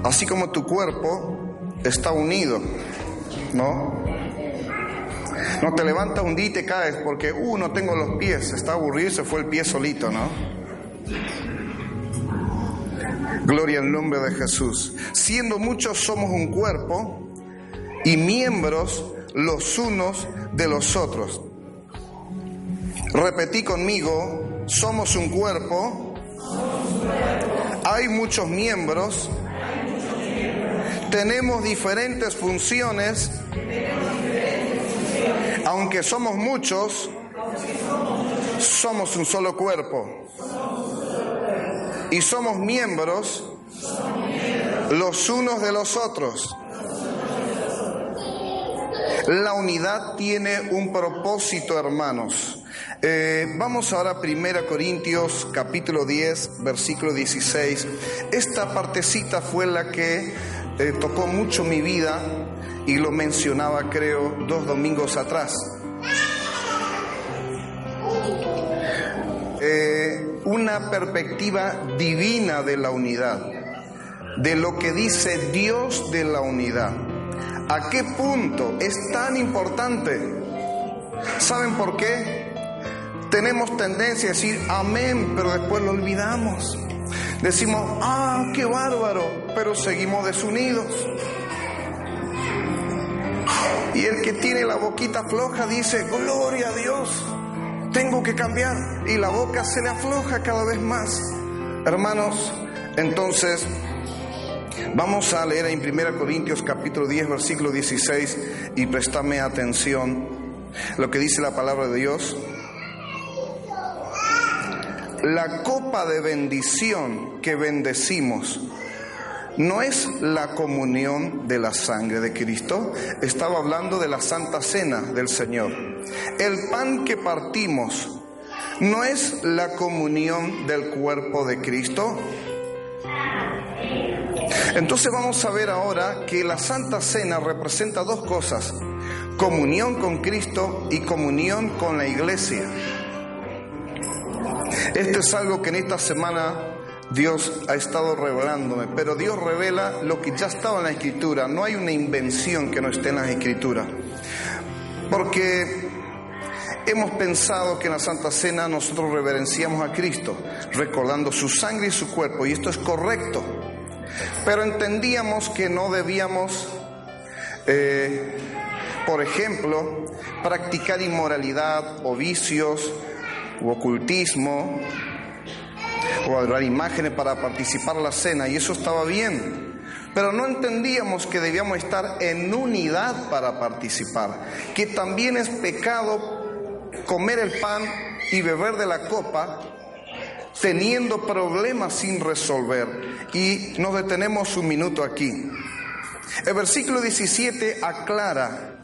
Así como tu cuerpo está unido, ¿no? No te levantas un día y te caes porque, uh, no tengo los pies, está aburrido, se fue el pie solito, ¿no? Gloria al nombre de Jesús. Siendo muchos somos un cuerpo y miembros los unos de los otros. Repetí conmigo, somos un cuerpo, hay muchos miembros, tenemos diferentes funciones, aunque somos muchos, somos un solo cuerpo. Y somos miembros los unos de los otros. La unidad tiene un propósito, hermanos. Eh, vamos ahora a 1 Corintios capítulo 10, versículo 16. Esta partecita fue la que eh, tocó mucho mi vida y lo mencionaba creo dos domingos atrás. Una perspectiva divina de la unidad, de lo que dice Dios de la unidad. ¿A qué punto es tan importante? ¿Saben por qué? Tenemos tendencia a decir amén, pero después lo olvidamos. Decimos, ah, qué bárbaro, pero seguimos desunidos. Y el que tiene la boquita floja dice, gloria a Dios, tengo que cambiar. Y la boca se le afloja cada vez más. Hermanos, entonces vamos a leer en 1 Corintios capítulo 10, versículo 16 y préstame atención lo que dice la palabra de Dios. La copa de bendición que bendecimos no es la comunión de la sangre de Cristo, estaba hablando de la santa cena del Señor. El pan que partimos no es la comunión del cuerpo de Cristo. Entonces vamos a ver ahora que la santa cena representa dos cosas, comunión con Cristo y comunión con la iglesia. Esto es algo que en esta semana Dios ha estado revelándome, pero Dios revela lo que ya estaba en la escritura, no hay una invención que no esté en la escritura. Porque hemos pensado que en la Santa Cena nosotros reverenciamos a Cristo, recordando su sangre y su cuerpo, y esto es correcto. Pero entendíamos que no debíamos, eh, por ejemplo, practicar inmoralidad o vicios o ocultismo, o adorar imágenes para participar en la cena, y eso estaba bien. Pero no entendíamos que debíamos estar en unidad para participar, que también es pecado comer el pan y beber de la copa teniendo problemas sin resolver. Y nos detenemos un minuto aquí. El versículo 17 aclara,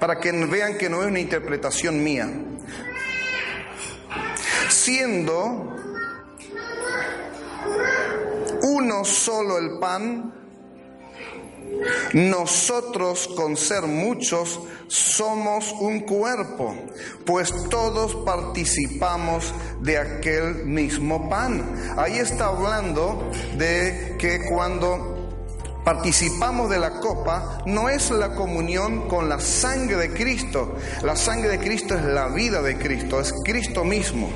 para que vean que no es una interpretación mía, siendo uno solo el pan, nosotros con ser muchos somos un cuerpo, pues todos participamos de aquel mismo pan. Ahí está hablando de que cuando participamos de la copa no es la comunión con la sangre de Cristo. La sangre de Cristo es la vida de Cristo, es Cristo mismo.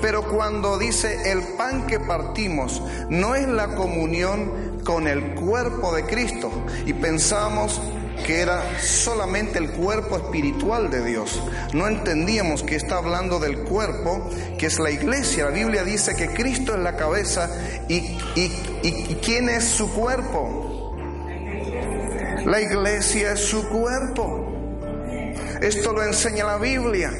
Pero cuando dice el pan que partimos no es la comunión con el cuerpo de Cristo y pensamos que era solamente el cuerpo espiritual de Dios. No entendíamos que está hablando del cuerpo, que es la iglesia. La Biblia dice que Cristo es la cabeza y, y, y ¿quién es su cuerpo? La iglesia es su cuerpo. Esto lo enseña la Biblia.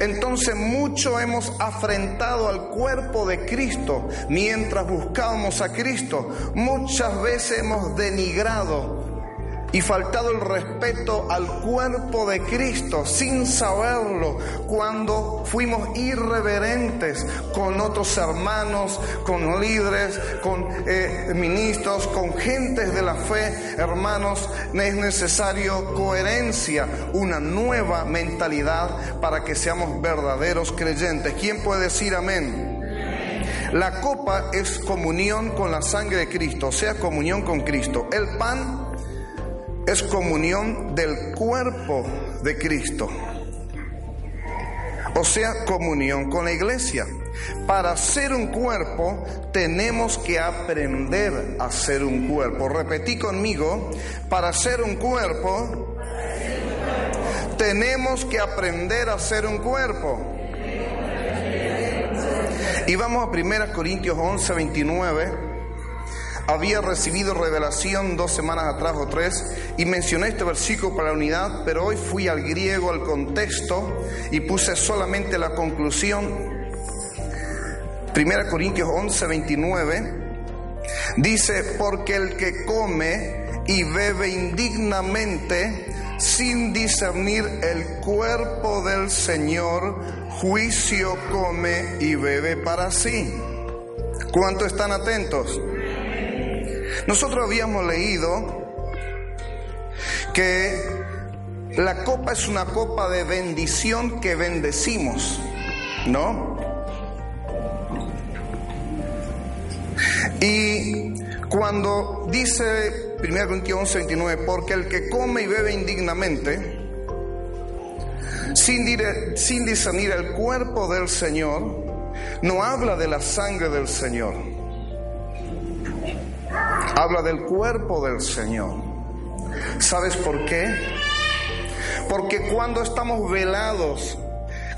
Entonces mucho hemos afrentado al cuerpo de Cristo mientras buscábamos a Cristo. Muchas veces hemos denigrado y faltado el respeto al cuerpo de Cristo sin saberlo cuando fuimos irreverentes con otros hermanos, con líderes, con eh, ministros, con gentes de la fe, hermanos, es necesario coherencia, una nueva mentalidad para que seamos verdaderos creyentes. ¿Quién puede decir amén? La copa es comunión con la sangre de Cristo, o sea, comunión con Cristo. El pan es comunión del cuerpo de Cristo. O sea, comunión con la iglesia. Para ser un cuerpo tenemos que aprender a ser un cuerpo. Repetí conmigo, para ser un cuerpo tenemos que aprender a ser un cuerpo. Y vamos a 1 Corintios 11, 29 había recibido revelación dos semanas atrás o tres y mencioné este versículo para la unidad, pero hoy fui al griego, al contexto y puse solamente la conclusión. 1 Corintios 11, 29 dice, porque el que come y bebe indignamente, sin discernir el cuerpo del Señor, juicio come y bebe para sí. ¿Cuánto están atentos? Nosotros habíamos leído que la copa es una copa de bendición que bendecimos, ¿no? Y cuando dice 1 Corintios 11, 29, porque el que come y bebe indignamente, sin, sin discernir el cuerpo del Señor, no habla de la sangre del Señor habla del cuerpo del Señor. ¿Sabes por qué? Porque cuando estamos velados,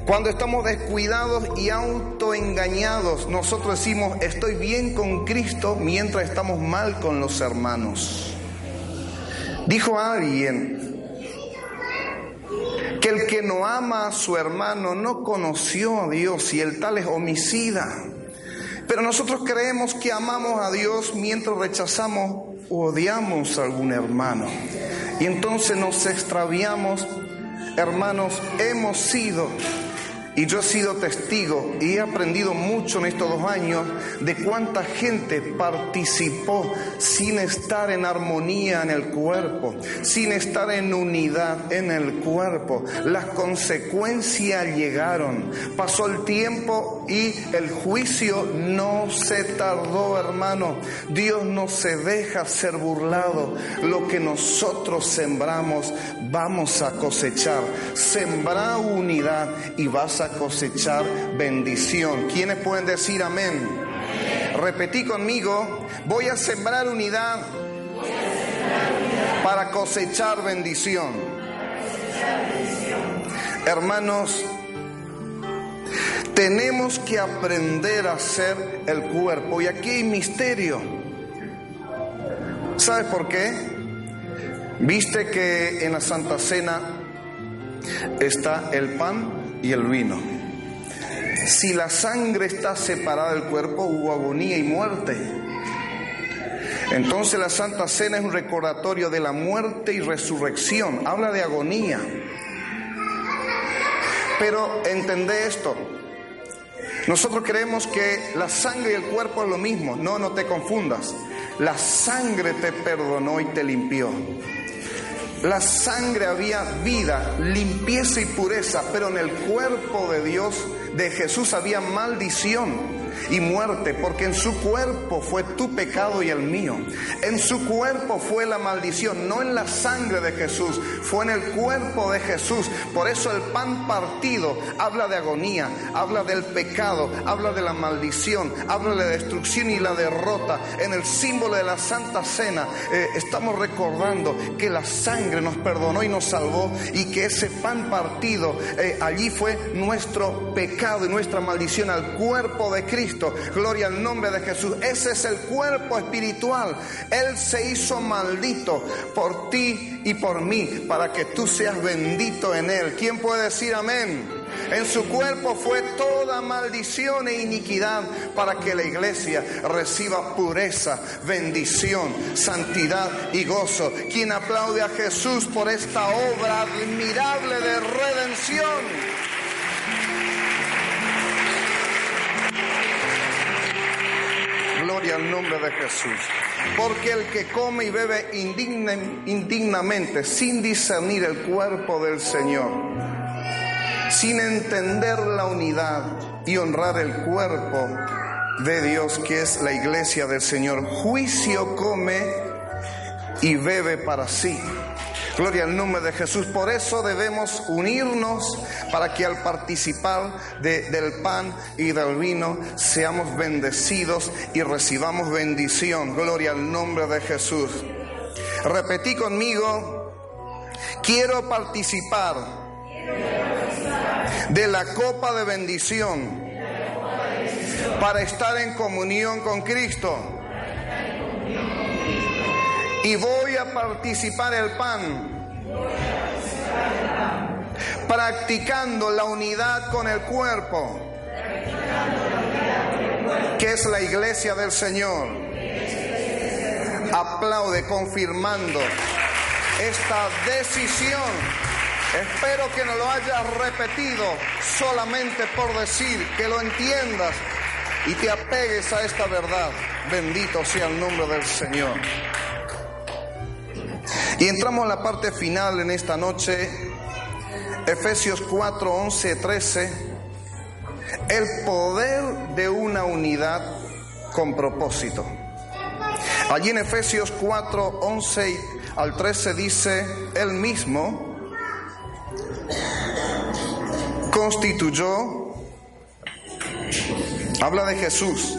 cuando estamos descuidados y autoengañados, nosotros decimos, estoy bien con Cristo mientras estamos mal con los hermanos. Dijo alguien que el que no ama a su hermano no conoció a Dios y el tal es homicida. Pero nosotros creemos que amamos a Dios mientras rechazamos o odiamos a algún hermano. Y entonces nos extraviamos. Hermanos, hemos sido y yo he sido testigo y he aprendido mucho en estos dos años de cuánta gente participó sin estar en armonía en el cuerpo, sin estar en unidad en el cuerpo. Las consecuencias llegaron. Pasó el tiempo y el juicio no se tardó, hermano. Dios no se deja ser burlado. Lo que nosotros sembramos, vamos a cosechar. Sembra unidad y vas a cosechar bendición. ¿Quiénes pueden decir amén? Repetí conmigo, voy a sembrar unidad para cosechar bendición. Hermanos, tenemos que aprender a ser el cuerpo. Y aquí hay misterio. ¿Sabes por qué? Viste que en la Santa Cena está el pan y el vino. Si la sangre está separada del cuerpo, hubo agonía y muerte. Entonces la Santa Cena es un recordatorio de la muerte y resurrección. Habla de agonía. Pero entendé esto. Nosotros creemos que la sangre y el cuerpo es lo mismo. No, no te confundas. La sangre te perdonó y te limpió. La sangre había vida, limpieza y pureza, pero en el cuerpo de Dios, de Jesús, había maldición y muerte, porque en su cuerpo fue tu pecado y el mío. En su cuerpo fue la maldición, no en la sangre de Jesús, fue en el cuerpo de Jesús. Por eso el pan partido habla de agonía, habla del pecado, habla de la maldición, habla de la destrucción y la derrota. En el símbolo de la Santa Cena eh, estamos recordando que la sangre nos perdonó y nos salvó y que ese pan partido eh, allí fue nuestro pecado y nuestra maldición al cuerpo de Cristo Gloria al nombre de Jesús. Ese es el cuerpo espiritual. Él se hizo maldito por ti y por mí para que tú seas bendito en Él. ¿Quién puede decir amén? En su cuerpo fue toda maldición e iniquidad para que la iglesia reciba pureza, bendición, santidad y gozo. Quien aplaude a Jesús por esta obra admirable de redención. Gloria al nombre de Jesús. Porque el que come y bebe indignamente, sin discernir el cuerpo del Señor, sin entender la unidad y honrar el cuerpo de Dios, que es la iglesia del Señor, juicio come y bebe para sí. Gloria al nombre de Jesús. Por eso debemos unirnos para que al participar del pan y del vino seamos bendecidos y recibamos bendición. Gloria al nombre de Jesús. Repetí conmigo, quiero participar de la copa de bendición para estar en comunión con Cristo y voy a participar el pan, practicando la unidad con el cuerpo, que es la iglesia del Señor. Aplaude confirmando esta decisión. Espero que no lo hayas repetido solamente por decir, que lo entiendas y te apegues a esta verdad. Bendito sea el nombre del Señor. Y entramos a la parte final en esta noche, Efesios 4, 11, 13, el poder de una unidad con propósito. Allí en Efesios 4, 11 al 13 dice, él mismo constituyó, habla de Jesús,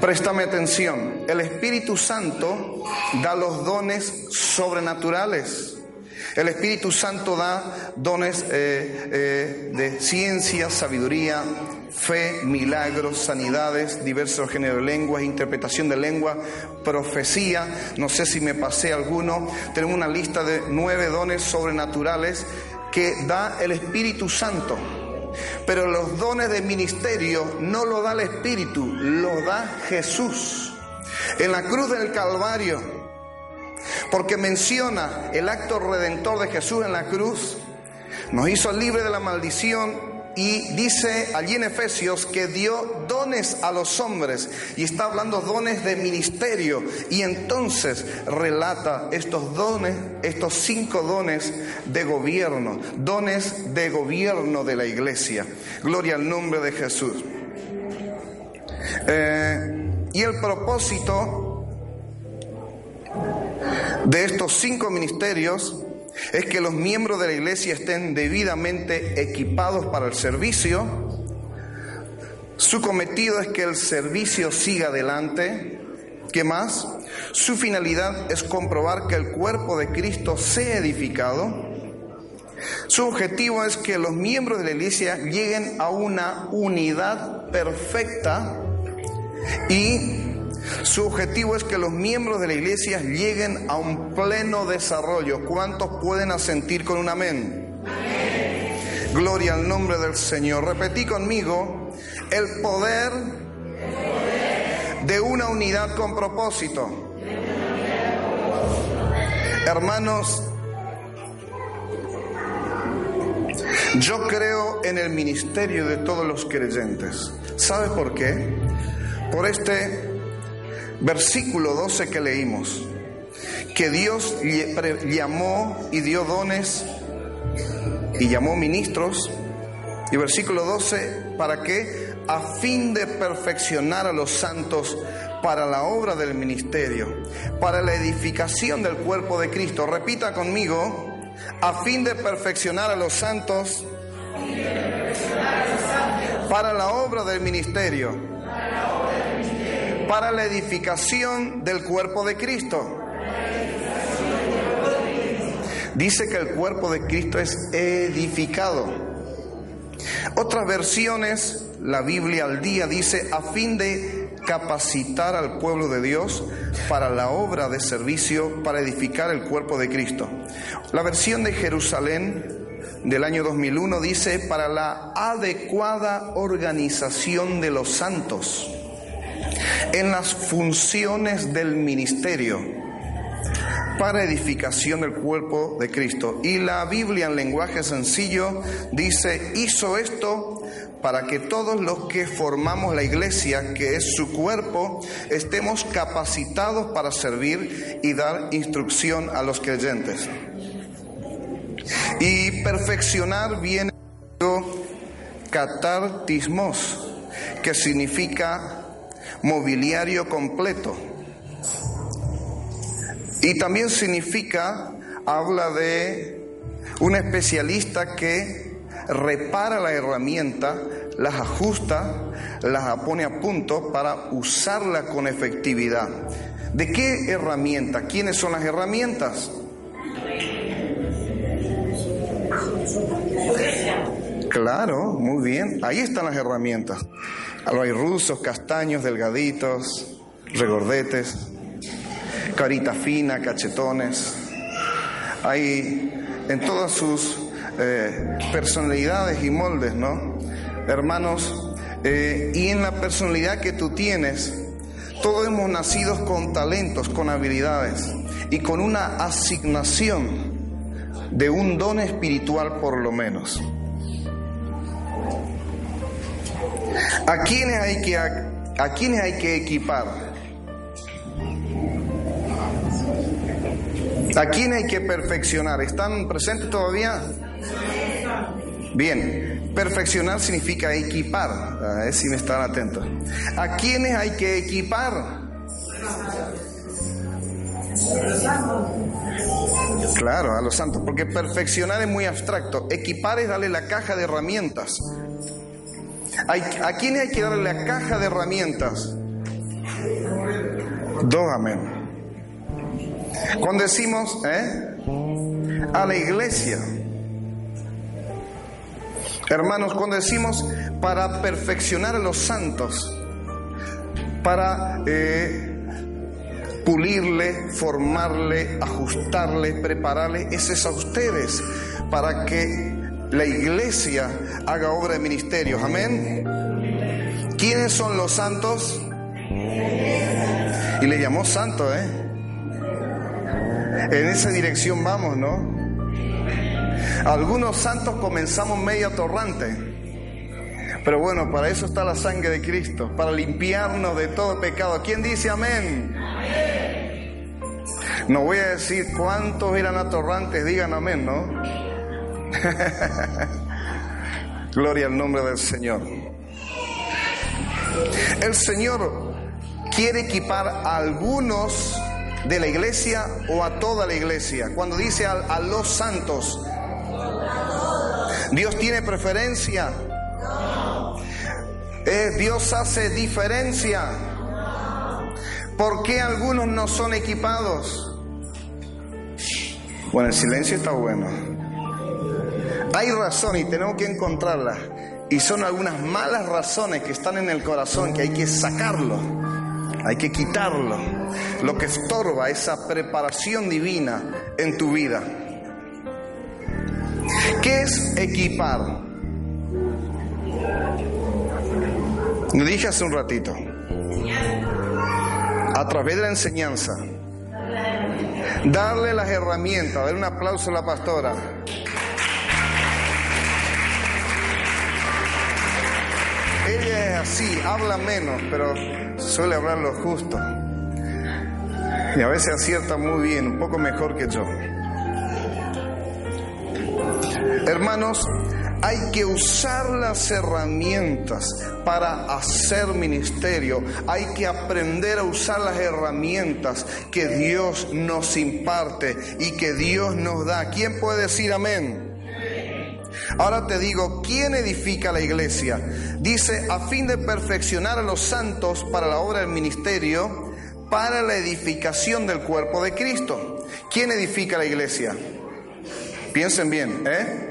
Préstame atención, el Espíritu Santo da los dones sobrenaturales. El Espíritu Santo da dones eh, eh, de ciencia, sabiduría, fe, milagros, sanidades, diversos géneros de lenguas, interpretación de lengua, profecía. No sé si me pasé alguno. Tenemos una lista de nueve dones sobrenaturales que da el Espíritu Santo. Pero los dones de ministerio no lo da el Espíritu, lo da Jesús. En la cruz del Calvario, porque menciona el acto redentor de Jesús en la cruz, nos hizo libre de la maldición y dice allí en Efesios que dio dones a los hombres y está hablando dones de ministerio y entonces relata estos dones, estos cinco dones de gobierno, dones de gobierno de la iglesia. Gloria al nombre de Jesús. Eh, y el propósito de estos cinco ministerios es que los miembros de la iglesia estén debidamente equipados para el servicio. Su cometido es que el servicio siga adelante. ¿Qué más? Su finalidad es comprobar que el cuerpo de Cristo sea edificado. Su objetivo es que los miembros de la iglesia lleguen a una unidad perfecta y su objetivo es que los miembros de la iglesia lleguen a un pleno desarrollo. ¿Cuántos pueden asentir con un amén? Gloria al nombre del Señor. Repetí conmigo, el poder de una unidad con propósito. Hermanos, yo creo en el ministerio de todos los creyentes. ¿Sabe por qué? Por este versículo 12 que leímos, que Dios llamó y dio dones y llamó ministros, y versículo 12, ¿para qué? A fin de perfeccionar a los santos para la obra del ministerio, para la edificación del cuerpo de Cristo. Repita conmigo, a fin de perfeccionar a los santos, para la obra del ministerio para la edificación del cuerpo de Cristo. Dice que el cuerpo de Cristo es edificado. Otras versiones, la Biblia al día dice, a fin de capacitar al pueblo de Dios para la obra de servicio, para edificar el cuerpo de Cristo. La versión de Jerusalén del año 2001 dice, para la adecuada organización de los santos en las funciones del ministerio, para edificación del cuerpo de Cristo. Y la Biblia en lenguaje sencillo dice, hizo esto para que todos los que formamos la iglesia, que es su cuerpo, estemos capacitados para servir y dar instrucción a los creyentes. Y perfeccionar viene catartismos, que significa mobiliario completo. Y también significa, habla de un especialista que repara la herramienta, las ajusta, las pone a punto para usarla con efectividad. ¿De qué herramienta? ¿Quiénes son las herramientas? Claro, muy bien. Ahí están las herramientas. Hay rusos, castaños, delgaditos, regordetes, carita fina, cachetones. Hay en todas sus eh, personalidades y moldes, ¿no? Hermanos, eh, y en la personalidad que tú tienes, todos hemos nacido con talentos, con habilidades y con una asignación de un don espiritual por lo menos. ¿A quiénes hay que, a, quiénes hay que equipar? ¿A quiénes hay que perfeccionar? ¿Están presentes todavía? Bien, perfeccionar significa equipar, a ver si me están atentos. ¿A quiénes hay que equipar? Claro, a los santos, porque perfeccionar es muy abstracto. Equipar es darle la caja de herramientas. ¿A quién hay que darle la caja de herramientas? Dos, amén. Cuando decimos, ¿eh? A la iglesia. Hermanos, cuando decimos para perfeccionar a los santos, para eh, pulirle, formarle, ajustarle, prepararle, ese es a ustedes, para que la iglesia haga obra de ministerios. Amén. ¿Quiénes son los santos? Y le llamó santo, ¿eh? En esa dirección vamos, ¿no? Algunos santos comenzamos medio atorrante. Pero bueno, para eso está la sangre de Cristo, para limpiarnos de todo pecado. ¿Quién dice amén? No voy a decir cuántos eran atorrantes, digan amén, ¿no? Gloria al nombre del Señor. El Señor quiere equipar a algunos de la iglesia o a toda la iglesia. Cuando dice a, los santos, Dios tiene preferencia. Eh, Dios hace diferencia. ¿Por qué algunos no son equipados? Bueno, el silencio está bueno. Hay razón y tenemos que encontrarla. Y son algunas malas razones que están en el corazón que hay que sacarlo. Hay que quitarlo. Lo que estorba esa preparación divina en tu vida. ¿Qué es equipar? Lo dije hace un ratito. A través de la enseñanza. Darle las herramientas. Dar un aplauso a la pastora. Ella es así, habla menos, pero suele hablar lo justo. Y a veces acierta muy bien, un poco mejor que yo. Hermanos, hay que usar las herramientas para hacer ministerio. Hay que aprender a usar las herramientas que Dios nos imparte y que Dios nos da. ¿Quién puede decir amén? Ahora te digo, ¿quién edifica la iglesia? Dice, a fin de perfeccionar a los santos para la obra del ministerio, para la edificación del cuerpo de Cristo. ¿Quién edifica la iglesia? Piensen bien, ¿eh?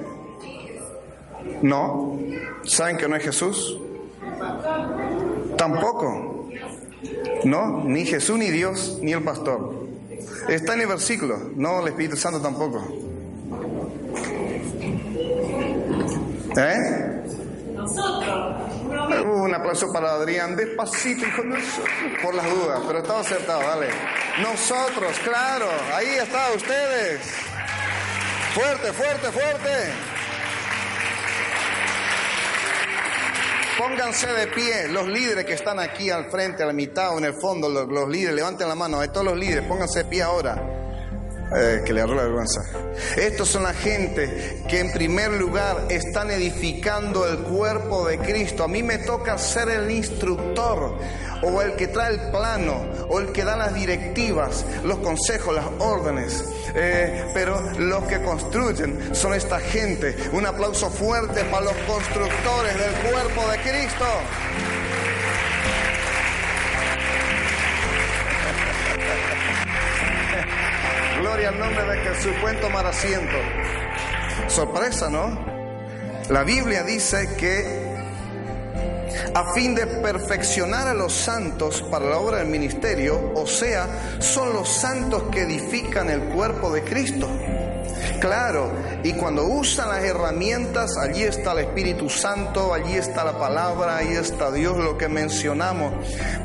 No. ¿Saben que no es Jesús? Tampoco. No, ni Jesús, ni Dios, ni el pastor. Está en el versículo, no el Espíritu Santo tampoco. ¿Eh? Nosotros. Uh, un aplauso para Adrián, despacito, hijo de por las dudas, pero estaba acertado, dale. Nosotros, claro, ahí está, ustedes. Fuerte, fuerte, fuerte. Pónganse de pie, los líderes que están aquí al frente, a la mitad o en el fondo, los, los líderes, levanten la mano, a todos los líderes, pónganse de pie ahora. Eh, que le agarró la vergüenza. Estos son la gente que en primer lugar están edificando el cuerpo de Cristo. A mí me toca ser el instructor o el que trae el plano o el que da las directivas, los consejos, las órdenes. Eh, pero los que construyen son esta gente. Un aplauso fuerte para los constructores del cuerpo de Cristo. Gloria al nombre de Jesús. Pueden tomar asiento. Sorpresa, ¿no? La Biblia dice que a fin de perfeccionar a los santos para la obra del ministerio, o sea, son los santos que edifican el cuerpo de Cristo. Claro, y cuando usan las herramientas, allí está el Espíritu Santo, allí está la palabra, ahí está Dios, lo que mencionamos.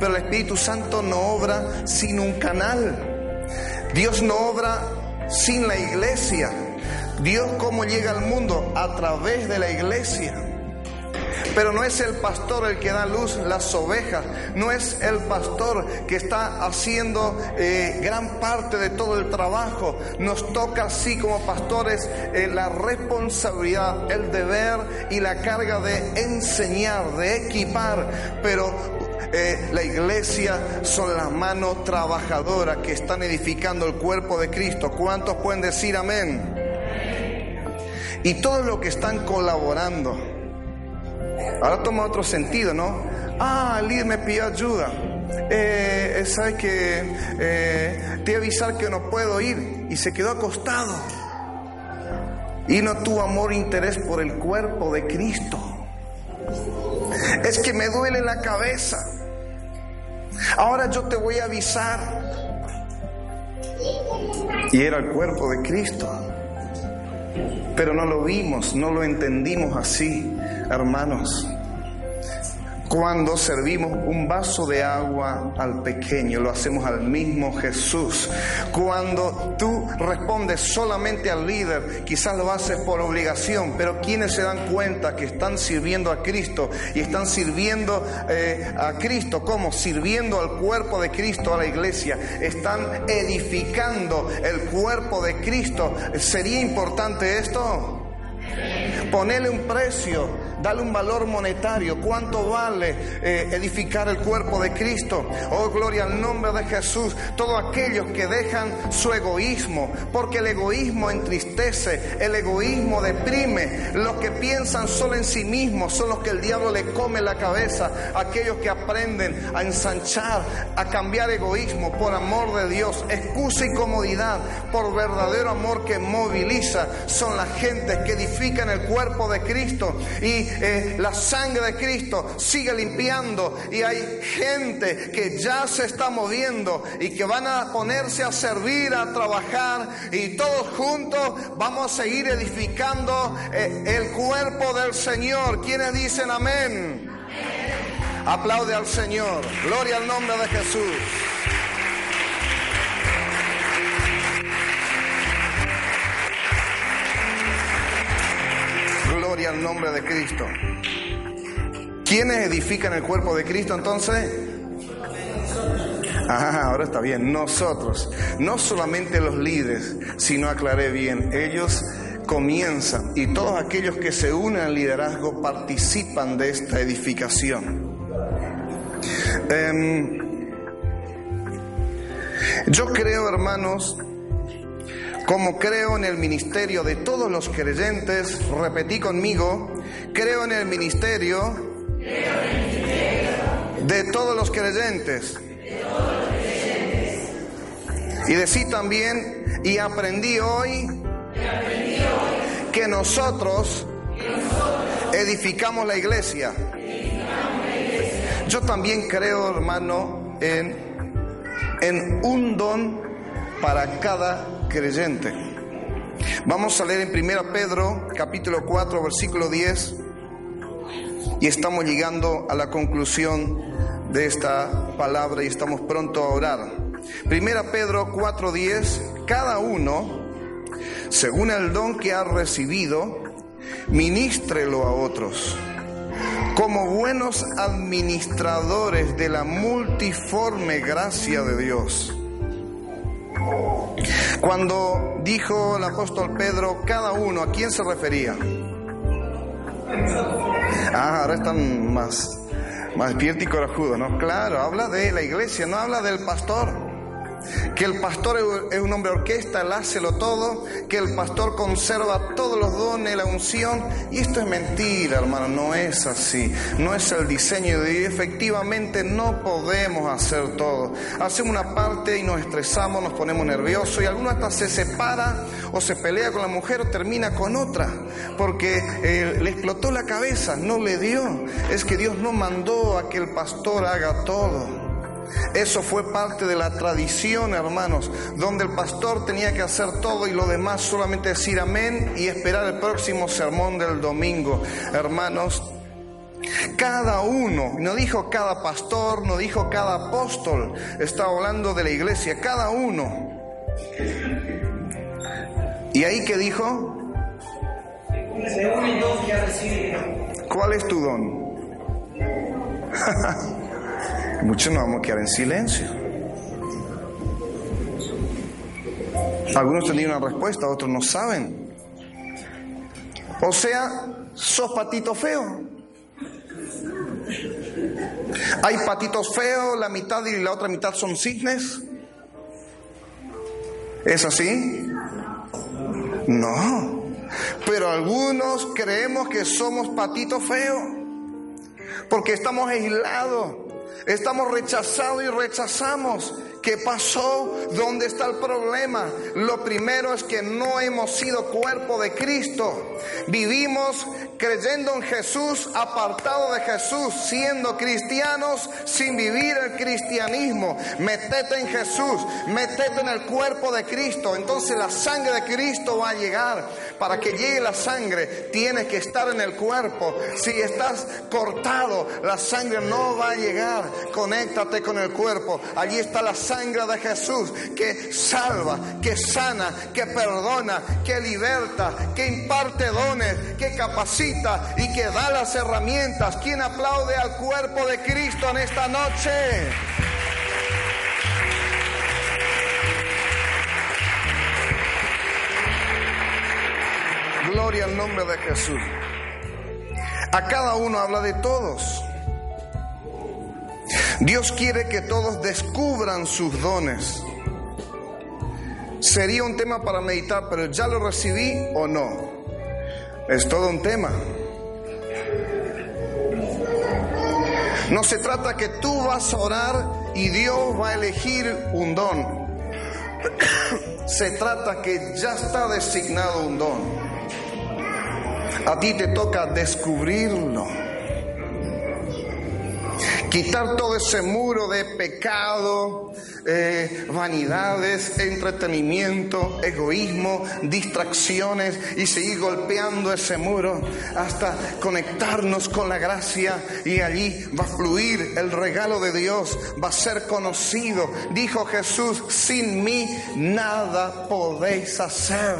Pero el Espíritu Santo no obra sin un canal. Dios no obra sin la iglesia. Dios cómo llega al mundo a través de la iglesia. Pero no es el pastor el que da luz las ovejas, no es el pastor que está haciendo eh, gran parte de todo el trabajo. Nos toca así como pastores eh, la responsabilidad, el deber y la carga de enseñar, de equipar, pero eh, la iglesia son las manos trabajadoras que están edificando el cuerpo de Cristo. ¿Cuántos pueden decir amén? Y todos los que están colaborando. Ahora toma otro sentido, ¿no? Ah, el líder me pidió ayuda. Eh, eh ¿Sabes que eh, Te avisar que no puedo ir y se quedó acostado. Y no tuvo amor e interés por el cuerpo de Cristo. Es que me duele la cabeza. Ahora yo te voy a avisar. Y era el cuerpo de Cristo. Pero no lo vimos, no lo entendimos así, hermanos cuando servimos un vaso de agua al pequeño, lo hacemos al mismo Jesús. Cuando tú respondes solamente al líder, quizás lo haces por obligación, pero quienes se dan cuenta que están sirviendo a Cristo y están sirviendo eh, a Cristo, como sirviendo al cuerpo de Cristo, a la iglesia, están edificando el cuerpo de Cristo. ¿Sería importante esto? Ponerle un precio Dale un valor monetario. ¿Cuánto vale eh, edificar el cuerpo de Cristo? Oh, gloria al nombre de Jesús. Todos aquellos que dejan su egoísmo, porque el egoísmo entristece, el egoísmo deprime. Los que piensan solo en sí mismos son los que el diablo le come la cabeza. Aquellos que aprenden a ensanchar, a cambiar egoísmo por amor de Dios, excusa y comodidad, por verdadero amor que moviliza, son las gentes que edifican el cuerpo de Cristo. Y eh, la sangre de Cristo sigue limpiando y hay gente que ya se está moviendo y que van a ponerse a servir, a trabajar y todos juntos vamos a seguir edificando eh, el cuerpo del Señor. ¿Quiénes dicen amén? Aplaude al Señor. Gloria al nombre de Jesús. Al nombre de Cristo. ¿Quiénes edifican el cuerpo de Cristo entonces? Ah, ahora está bien. Nosotros, no solamente los líderes, sino aclaré bien, ellos comienzan y todos aquellos que se unen al liderazgo participan de esta edificación. Em, yo creo, hermanos, como creo en el ministerio de todos los creyentes, repetí conmigo, creo en el ministerio de todos los creyentes. Y decí también, y aprendí hoy que nosotros edificamos la iglesia. Yo también creo, hermano, en, en un don para cada creyente. Vamos a leer en 1 Pedro capítulo 4 versículo 10. Y estamos llegando a la conclusión de esta palabra y estamos pronto a orar. Primera Pedro 4:10, cada uno, según el don que ha recibido, ministrelo a otros como buenos administradores de la multiforme gracia de Dios. Cuando dijo el apóstol Pedro, cada uno, ¿a quién se refería? Ah, ahora están más, más y corajudos, ¿no? Claro, habla de la iglesia, no habla del pastor que el pastor es un hombre orquesta, él hácelo todo, que el pastor conserva todos los dones, la unción. Y esto es mentira, hermano, no es así. No es el diseño de Dios. Efectivamente no podemos hacer todo. Hacemos una parte y nos estresamos, nos ponemos nerviosos y alguno hasta se separa o se pelea con la mujer o termina con otra porque eh, le explotó la cabeza, no le dio. Es que Dios no mandó a que el pastor haga todo. Eso fue parte de la tradición, hermanos, donde el pastor tenía que hacer todo y lo demás solamente decir amén y esperar el próximo sermón del domingo. Hermanos, cada uno, no dijo cada pastor, no dijo cada apóstol, está hablando de la iglesia, cada uno. ¿Y ahí qué dijo? ¿Cuál es tu don? Muchos nos vamos a quedar en silencio. Algunos tenían una respuesta, otros no saben. O sea, sos patito feo. Hay patitos feos, la mitad y la otra mitad son cisnes. ¿Es así? No. Pero algunos creemos que somos patitos feos porque estamos aislados Estamos rechazados y rechazamos. ¿Qué pasó? ¿Dónde está el problema? Lo primero es que no hemos sido cuerpo de Cristo. Vivimos creyendo en Jesús, apartado de Jesús, siendo cristianos sin vivir el cristianismo. Metete en Jesús, metete en el cuerpo de Cristo. Entonces la sangre de Cristo va a llegar. Para que llegue la sangre, tienes que estar en el cuerpo. Si estás cortado, la sangre no va a llegar. Conéctate con el cuerpo. Allí está la sangre de Jesús que salva, que sana, que perdona, que liberta, que imparte dones, que capacita y que da las herramientas. ¿Quién aplaude al cuerpo de Cristo en esta noche? Gloria al nombre de Jesús. A cada uno habla de todos. Dios quiere que todos descubran sus dones. Sería un tema para meditar, pero ¿ya lo recibí o no? Es todo un tema. No se trata que tú vas a orar y Dios va a elegir un don. Se trata que ya está designado un don. A ti te toca descubrirlo quitar todo ese muro de pecado, eh, vanidades, entretenimiento, egoísmo, distracciones y seguir golpeando ese muro hasta conectarnos con la gracia y allí va a fluir el regalo de Dios, va a ser conocido. Dijo Jesús, sin mí nada podéis hacer.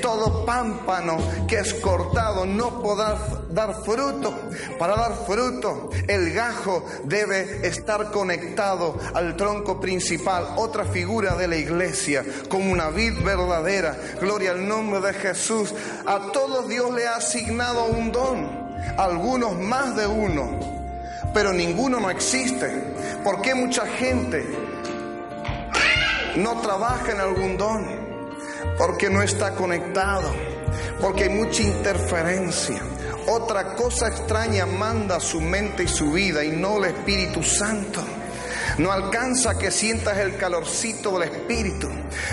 Todo pámpano que es cortado no podrá dar fruto. Para dar fruto, el gajo debe estar conectado al tronco principal, otra figura de la iglesia, como una vid verdadera. Gloria al nombre de Jesús. A todos Dios le ha asignado un don, algunos más de uno, pero ninguno no existe. ¿Por qué mucha gente no trabaja en algún don? Porque no está conectado, porque hay mucha interferencia otra cosa extraña manda su mente y su vida y no el Espíritu Santo. No alcanza que sientas el calorcito del Espíritu.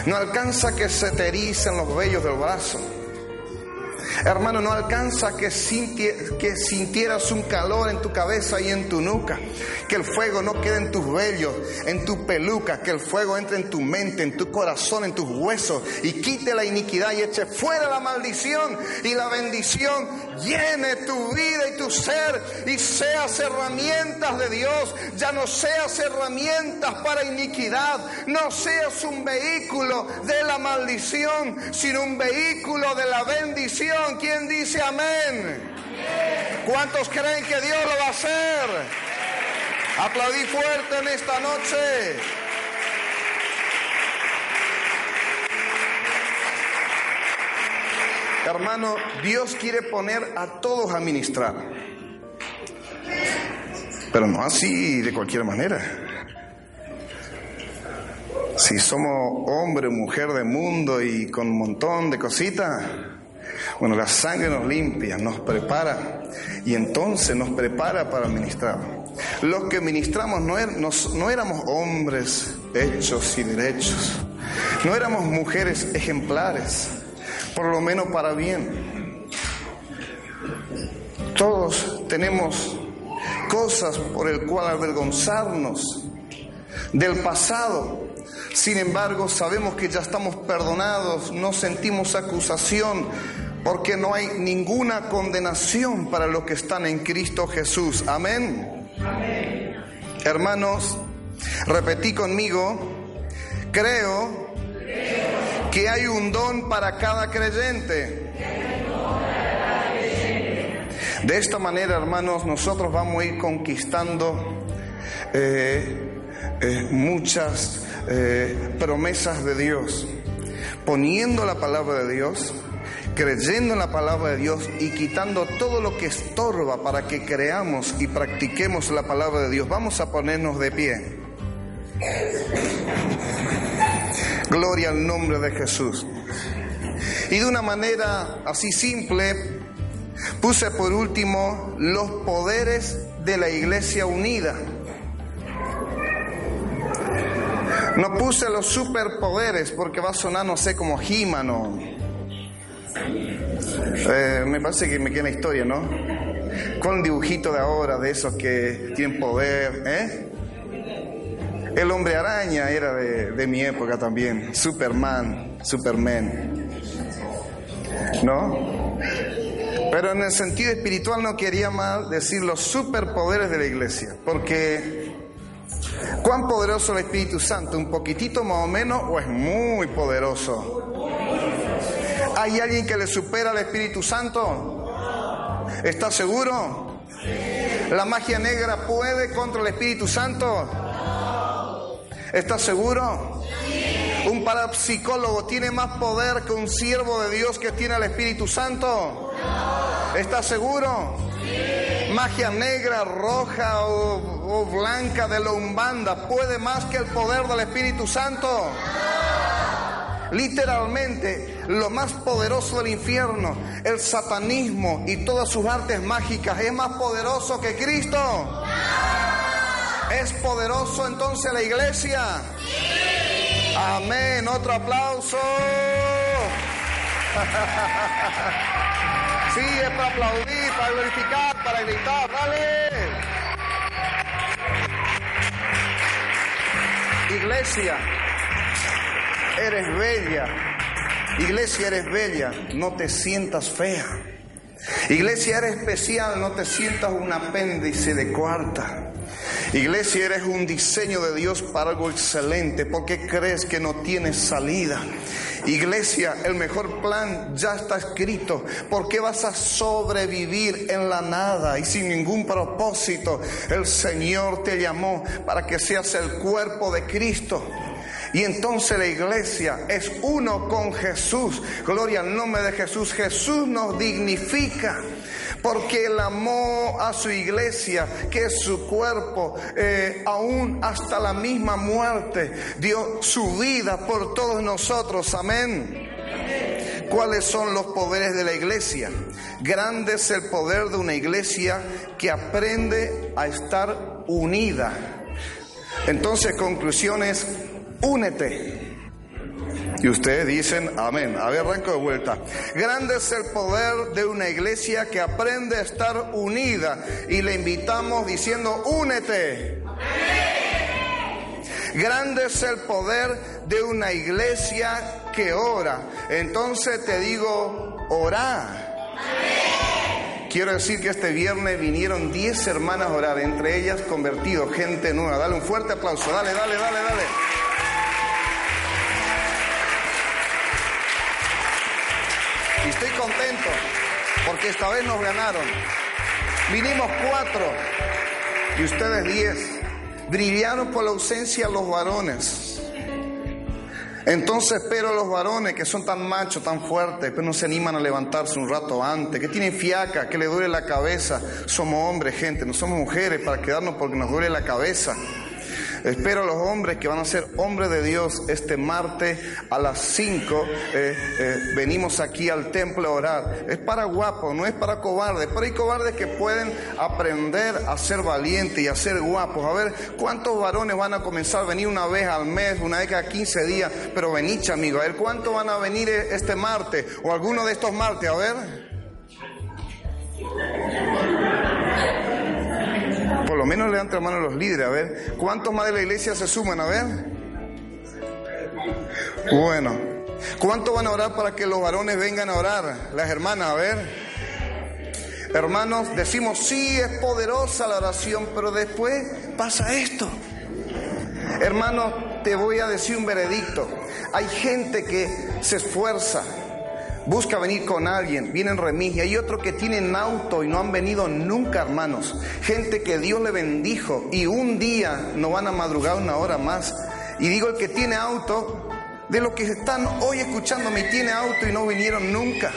No alcanza que se te los vellos del brazo. Hermano, no alcanza que, que sintieras un calor en tu cabeza y en tu nuca. Que el fuego no quede en tus vellos, en tu peluca. Que el fuego entre en tu mente, en tu corazón, en tus huesos. Y quite la iniquidad y eche fuera la maldición. Y la bendición llene tu vida y tu ser. Y seas herramientas de Dios. Ya no seas herramientas para iniquidad. No seas un vehículo de la maldición, sino un vehículo de la bendición ¿Quién dice amén? ¿Cuántos creen que Dios lo va a hacer? Aplaudí fuerte en esta noche. Hermano, Dios quiere poner a todos a ministrar. Pero no así de cualquier manera. Si somos hombre, mujer de mundo y con un montón de cositas, bueno, la sangre nos limpia, nos prepara y entonces nos prepara para ministrar. Los que ministramos no, er, no éramos hombres hechos y derechos, no éramos mujeres ejemplares, por lo menos para bien. Todos tenemos cosas por el cual avergonzarnos del pasado. Sin embargo, sabemos que ya estamos perdonados, no sentimos acusación, porque no hay ninguna condenación para los que están en Cristo Jesús. Amén. Hermanos, repetí conmigo, creo, que hay un don para cada creyente. De esta manera, hermanos, nosotros vamos a ir conquistando eh, eh, muchas eh, promesas de Dios, poniendo la palabra de Dios creyendo en la palabra de Dios y quitando todo lo que estorba para que creamos y practiquemos la palabra de Dios. Vamos a ponernos de pie. Gloria al nombre de Jesús. Y de una manera así simple, puse por último los poderes de la iglesia unida. No puse los superpoderes porque va a sonar, no sé, como Gímano eh, me parece que me queda la historia, ¿no? Con dibujito de ahora, de esos que tienen poder, ¿eh? El hombre araña era de, de mi época también, Superman, Superman, ¿no? Pero en el sentido espiritual no quería mal decir los superpoderes de la iglesia, porque ¿cuán poderoso el Espíritu Santo? ¿Un poquitito más o menos o es muy poderoso? ¿Hay alguien que le supera al Espíritu Santo? ¿Está seguro? ¿La magia negra puede contra el Espíritu Santo? ¿Está seguro? ¿Un parapsicólogo tiene más poder que un siervo de Dios que tiene al Espíritu Santo? ¿Está seguro? Magia negra, roja o, o, blanca de la umbanda puede más que el poder del Espíritu Santo. Literalmente, lo más poderoso del infierno, el satanismo y todas sus artes mágicas, es más poderoso que Cristo. ¿Es poderoso entonces la iglesia? Amén. Otro aplauso. Sí, es para aplaudir, para glorificar, para gritar. Dale. Iglesia eres bella. Iglesia, eres bella, no te sientas fea. Iglesia, eres especial, no te sientas un apéndice de cuarta. Iglesia, eres un diseño de Dios para algo excelente. ¿Por qué crees que no tienes salida? Iglesia, el mejor plan ya está escrito. ¿Por qué vas a sobrevivir en la nada y sin ningún propósito? El Señor te llamó para que seas el cuerpo de Cristo. Y entonces la iglesia es uno con Jesús. Gloria al nombre de Jesús. Jesús nos dignifica porque Él amó a su iglesia, que es su cuerpo, eh, aún hasta la misma muerte, dio su vida por todos nosotros. Amén. ¿Cuáles son los poderes de la iglesia? Grande es el poder de una iglesia que aprende a estar unida. Entonces, conclusiones, únete. Y ustedes dicen amén. A ver, arranco de vuelta. Grande es el poder de una iglesia que aprende a estar unida. Y le invitamos diciendo, únete. Grande es el poder de una iglesia que ora. Entonces te digo, orá. Quiero decir que este viernes vinieron 10 hermanas a orar, entre ellas convertidos, gente nueva. Dale un fuerte aplauso, dale, dale, dale, dale. Estoy contento porque esta vez nos ganaron. Vinimos cuatro y ustedes diez. Brillaron por la ausencia los varones. Entonces, pero los varones que son tan machos, tan fuertes, pero no se animan a levantarse un rato antes, que tienen fiaca, que le duele la cabeza, somos hombres, gente, no somos mujeres para quedarnos porque nos duele la cabeza. Espero a los hombres que van a ser hombres de Dios este martes a las 5. Eh, eh, venimos aquí al templo a orar. Es para guapos, no es para cobardes. Pero hay cobardes que pueden aprender a ser valientes y a ser guapos. A ver, ¿cuántos varones van a comenzar a venir una vez al mes, una vez cada 15 días? Pero venid, amigo. A ver, ¿cuántos van a venir este martes o alguno de estos martes? A ver. Lo menos levanten la mano a los líderes, a ver. ¿Cuántos más de la iglesia se suman? A ver. Bueno. ¿Cuántos van a orar para que los varones vengan a orar? Las hermanas, a ver. Hermanos, decimos, sí, es poderosa la oración, pero después pasa esto. Hermanos, te voy a decir un veredicto. Hay gente que se esfuerza, busca venir con alguien, vienen remis, y hay otros que tienen auto y no han venido nunca, hermanos. Gente que Dios le bendijo y un día no van a madrugar una hora más. Y digo, el que tiene auto, de los que están hoy escuchándome, tiene auto y no vinieron nunca.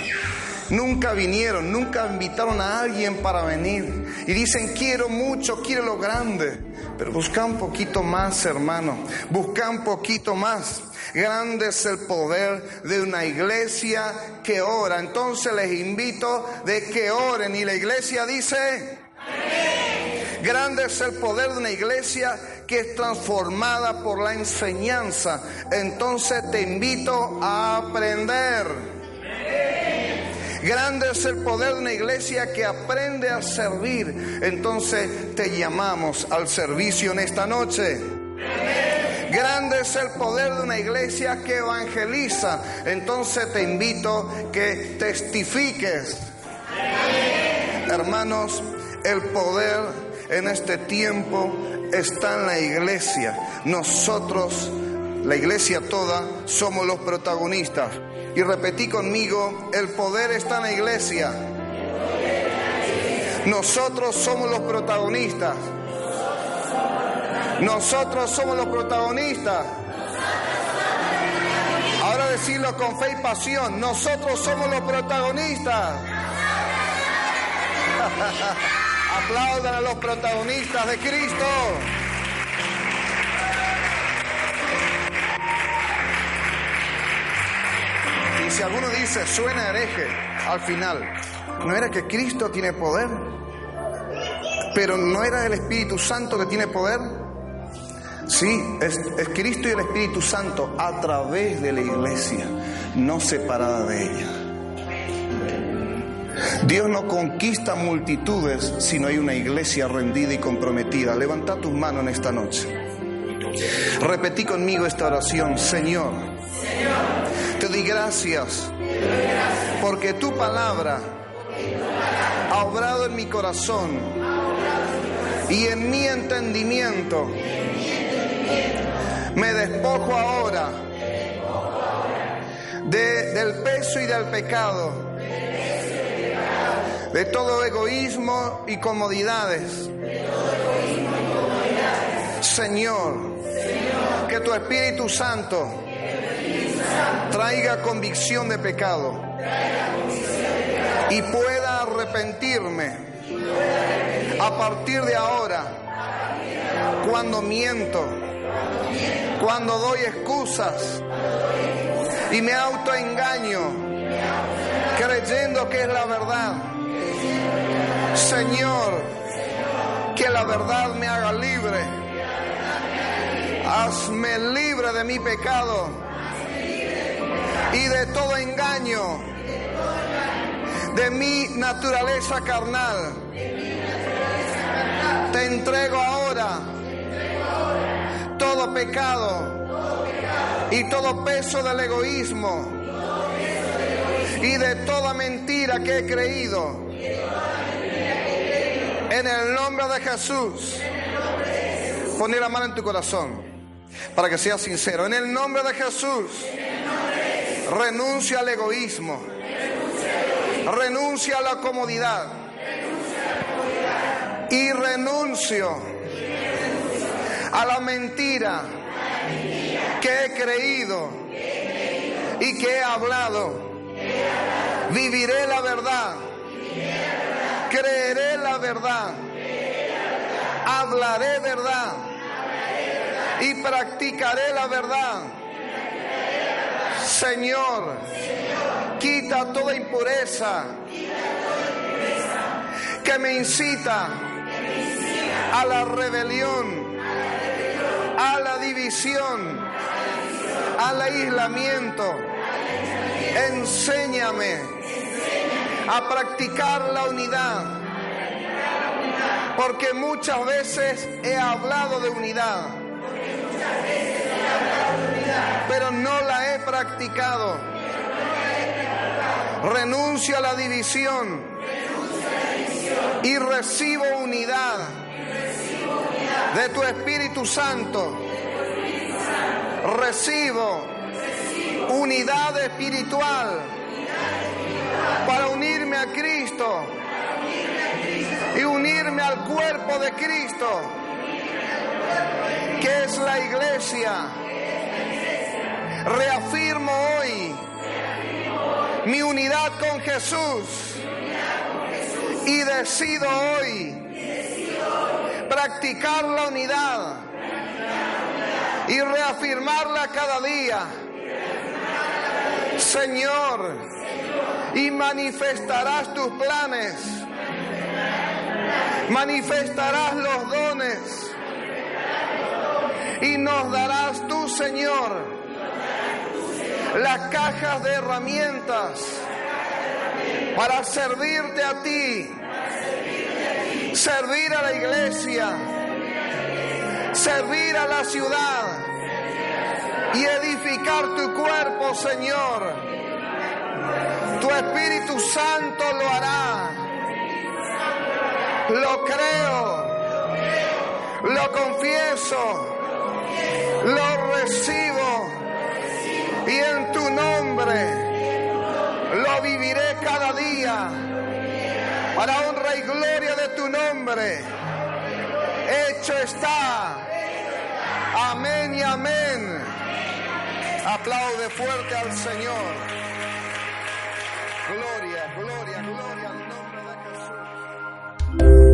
Nunca vinieron, nunca invitaron a alguien para venir. Y dicen, quiero mucho, quiero lo grande. Pero busca un poquito más, hermano. Busca un poquito más. Grande es el poder de una iglesia que ora. Entonces les invito de que oren. Y la iglesia dice, Grande es el poder de una iglesia que es transformada por la enseñanza. Entonces te invito a aprender. Grande es el poder de una iglesia que aprende a servir. Entonces te llamamos al servicio en esta noche. Grande es el poder de una iglesia que evangeliza. Entonces te invito que testifiques. Hermanos, el poder en este tiempo está en la iglesia. Nosotros, la iglesia toda, somos los protagonistas. Y repetí conmigo, el poder está en la iglesia. Nosotros somos los protagonistas. Nosotros somos los protagonistas. Ahora decirlo con fe y pasión. Nosotros somos los protagonistas. Aplaudan a los protagonistas de Cristo. Si alguno dice, suena hereje, al final, ¿no era que Cristo tiene poder? ¿Pero no era el Espíritu Santo que tiene poder? Sí, es, Cristo y el Espíritu Santo a través de la iglesia, no separada de ella. Dios no conquista multitudes si no hay una iglesia rendida y comprometida. Levanta tus manos en esta noche. Repetí conmigo esta oración, Señor. Te doy gracias porque tu palabra ha obrado en mi corazón y en mi entendimiento. Me despojo ahora de, del peso y del pecado, de todo egoísmo y comodidades. Señor, que tu Espíritu Santo traiga convicción de pecado y pueda arrepentirme a partir de ahora cuando miento, cuando doy excusas y me autoengaño creyendo que es la verdad. Señor, que la verdad me haga libre. Hazme libre de mi pecado y de todo engaño de mi naturaleza carnal. Te entrego ahora todo pecado y todo peso del egoísmo y de toda mentira que he creído. En el nombre de Jesús. Poner la mano en tu corazón para que seas sincero. En el nombre de Jesús. Renuncia al egoísmo. Renuncia a la comodidad. Y renuncio a la mentira que he creído y que he hablado. Viviré la verdad. Creeré la verdad. Hablaré verdad. Y practicaré la verdad. Señor, quita toda impureza que me incita a la rebelión, a la división, al aislamiento. Enséñame a practicar la unidad, porque muchas veces he hablado de unidad, pero no la practicado. Renuncio a la división y recibo unidad de tu Espíritu Santo. Recibo unidad espiritual para unirme a Cristo y unirme al cuerpo de Cristo, que es la iglesia. Reafirmo hoy mi unidad con Jesús. Y decido hoy practicar la unidad y reafirmarla cada día. Señor, y manifestarás tus planes, manifestarás los dones. Y nos darás tú, Señor, las cajas de herramientas para servirte a ti, servir a la iglesia, servir a la ciudad y edificar tu cuerpo, Señor. Tu Espíritu Santo lo hará. Lo creo. Lo confieso. Lo recibo. Y en tu nombre lo viviré cada día para honra y gloria de tu nombre. Hecho está. Amén y amén. Aplaude fuerte al Señor. Gloria, gloria, gloria al nombre de Jesús.